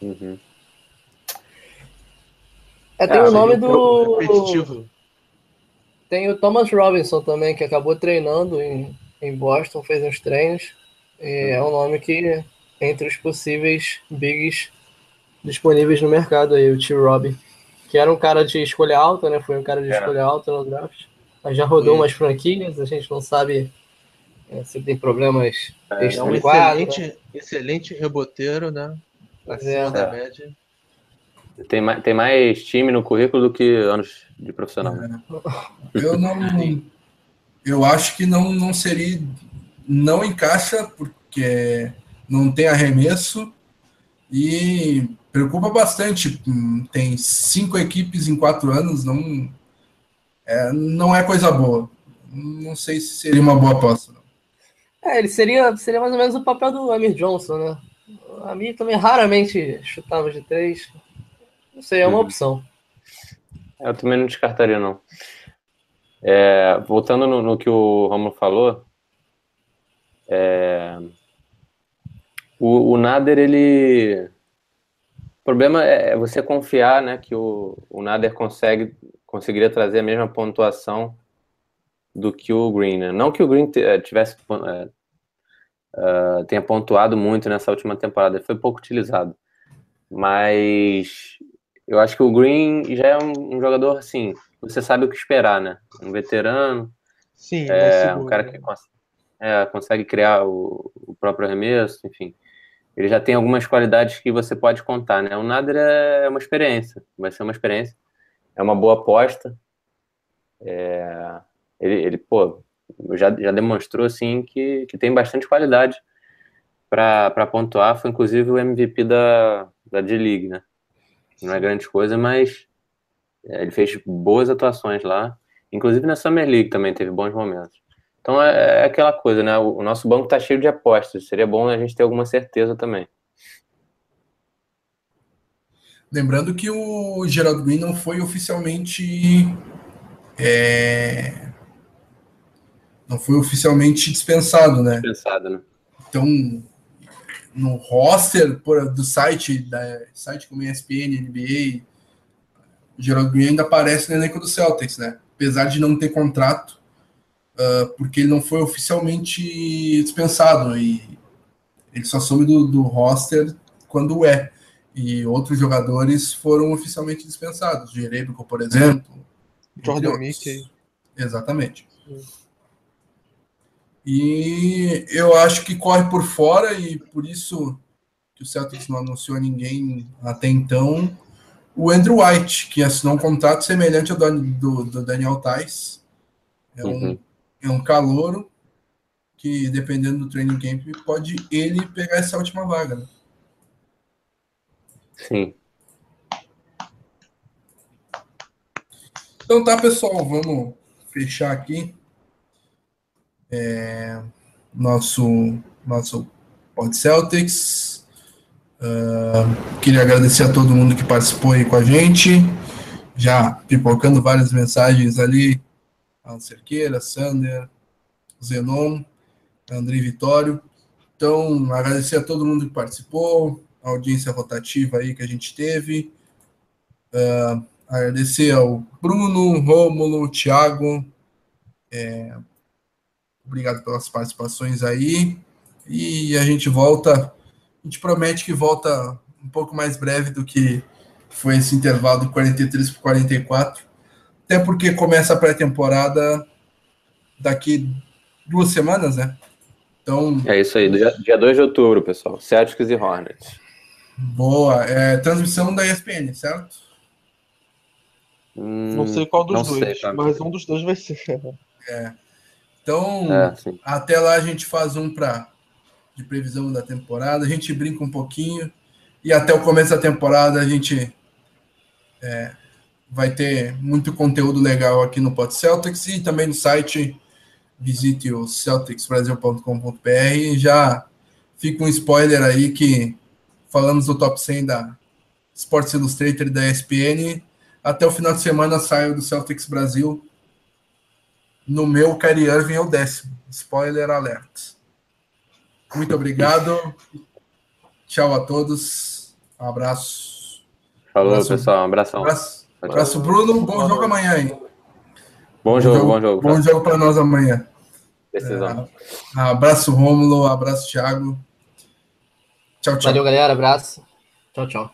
Uhum. É, tem é, o nome do. Repetitivo. Tem o Thomas Robinson também, que acabou treinando em, em Boston, fez uns treinos. E é um nome que, entre os possíveis bigs disponíveis no mercado aí, o T. Robbie que era um cara de escolha alta, né? Foi um cara de é. escolha alta no draft. Mas já rodou umas franquias, a gente não sabe é, se tem problemas é, é um excelente, excelente reboteiro, né? Acima é. da média. Tem mais, tem mais time no currículo do que anos de profissional. É. Eu não. Eu acho que não, não seria. Não encaixa, porque não tem arremesso. E preocupa bastante. Tem cinco equipes em quatro anos, não é, não é coisa boa. não sei se seria uma boa aposta. Não. É, ele seria, seria mais ou menos o papel do Amir Johnson, né? O Amir também raramente chutava de três. Não sei, é uma uhum. opção. Eu também não descartaria, não. É, voltando no, no, que o Romulo falou, é, o, o Nader, ele. O problema é você confiar né, que o, o Nader consegue, conseguiria trazer a mesma pontuação do que o Green. Né? Não que o Green eh, tivesse é, uh, tenha pontuado muito nessa última temporada, ele foi pouco utilizado. Mas eu acho que o Green já é um, um jogador assim, você sabe o que esperar, né? Um veterano, Sim, é, um cara que cons é, consegue criar o, o, próprio arremesso, enfim. Ele já tem algumas qualidades que você pode contar, né? O Nader é uma experiência, vai ser uma experiência, é uma boa aposta. É, ele, ele, pô, já, já demonstrou assim que, que tem bastante qualidade para pontuar. Foi inclusive o MVP da, da D-League, né? Não é grande coisa, mas é, ele fez boas atuações lá. Inclusive na Summer League também teve bons momentos. Então é, é aquela coisa, né? O, o nosso banco está cheio de apostas. Seria bom a gente ter alguma certeza também. Lembrando que o Gerald Green não foi oficialmente é, não foi oficialmente dispensado, né? Dispensado, né? Então, no roster do site, da site como ESPN, NBA, o Gerald Green ainda aparece no elenco do Celtics, né? Apesar de não ter contrato, uh, porque ele não foi oficialmente dispensado e ele só soube do, do roster quando é. E outros jogadores foram oficialmente dispensados. Jerebico, por exemplo. Jordan Mickey. Exatamente. Sim. E eu acho que corre por fora e por isso que o Celtics não anunciou ninguém até então. O Andrew White, que assinou um contrato semelhante ao do, do, do Daniel Tais. É um, uhum. É um calouro que, dependendo do training camp, pode ele pegar essa última vaga. Né? Sim. Então tá, pessoal, vamos fechar aqui é, nosso, nosso Pod Celtics. Uh, queria agradecer a todo mundo que participou aí com a gente, já pipocando várias mensagens ali. Alan Cerqueira, Sander, Zenon, André Vitório. Então, agradecer a todo mundo que participou, a audiência rotativa aí que a gente teve. Uh, agradecer ao Bruno, Rômulo, Thiago, é, Obrigado pelas participações aí. E a gente volta. A gente promete que volta um pouco mais breve do que foi esse intervalo de 43 para 44. Até porque começa a pré-temporada daqui duas semanas, né? Então. É isso aí, dia, dia 2 de outubro, pessoal. Celtics e Hornets. Boa. É, transmissão da ESPN, certo? Hum, não sei qual dos dois, sei, mas um dos dois vai ser. É. Então, é, até lá a gente faz um para de previsão da temporada, a gente brinca um pouquinho e até o começo da temporada a gente é, vai ter muito conteúdo legal aqui no Pod Celtics e também no site visite o celticsbrasil.com.br já fica um spoiler aí que falamos do top 100 da Sports Illustrated da ESPN até o final de semana saio do Celtics Brasil no meu, Kyrie Irving é o décimo. Spoiler alert. Muito obrigado. Tchau a todos. Um abraço. Falou, abraço. pessoal. Um abração. Abraço, abraço Bruno. Bom jogo amanhã, hein? Bom jogo, bom jogo. Bom jogo para nós amanhã. Decisão. É, abraço, Rômulo. Abraço, Thiago. Tchau, tchau. Valeu, galera. Abraço. Tchau, tchau.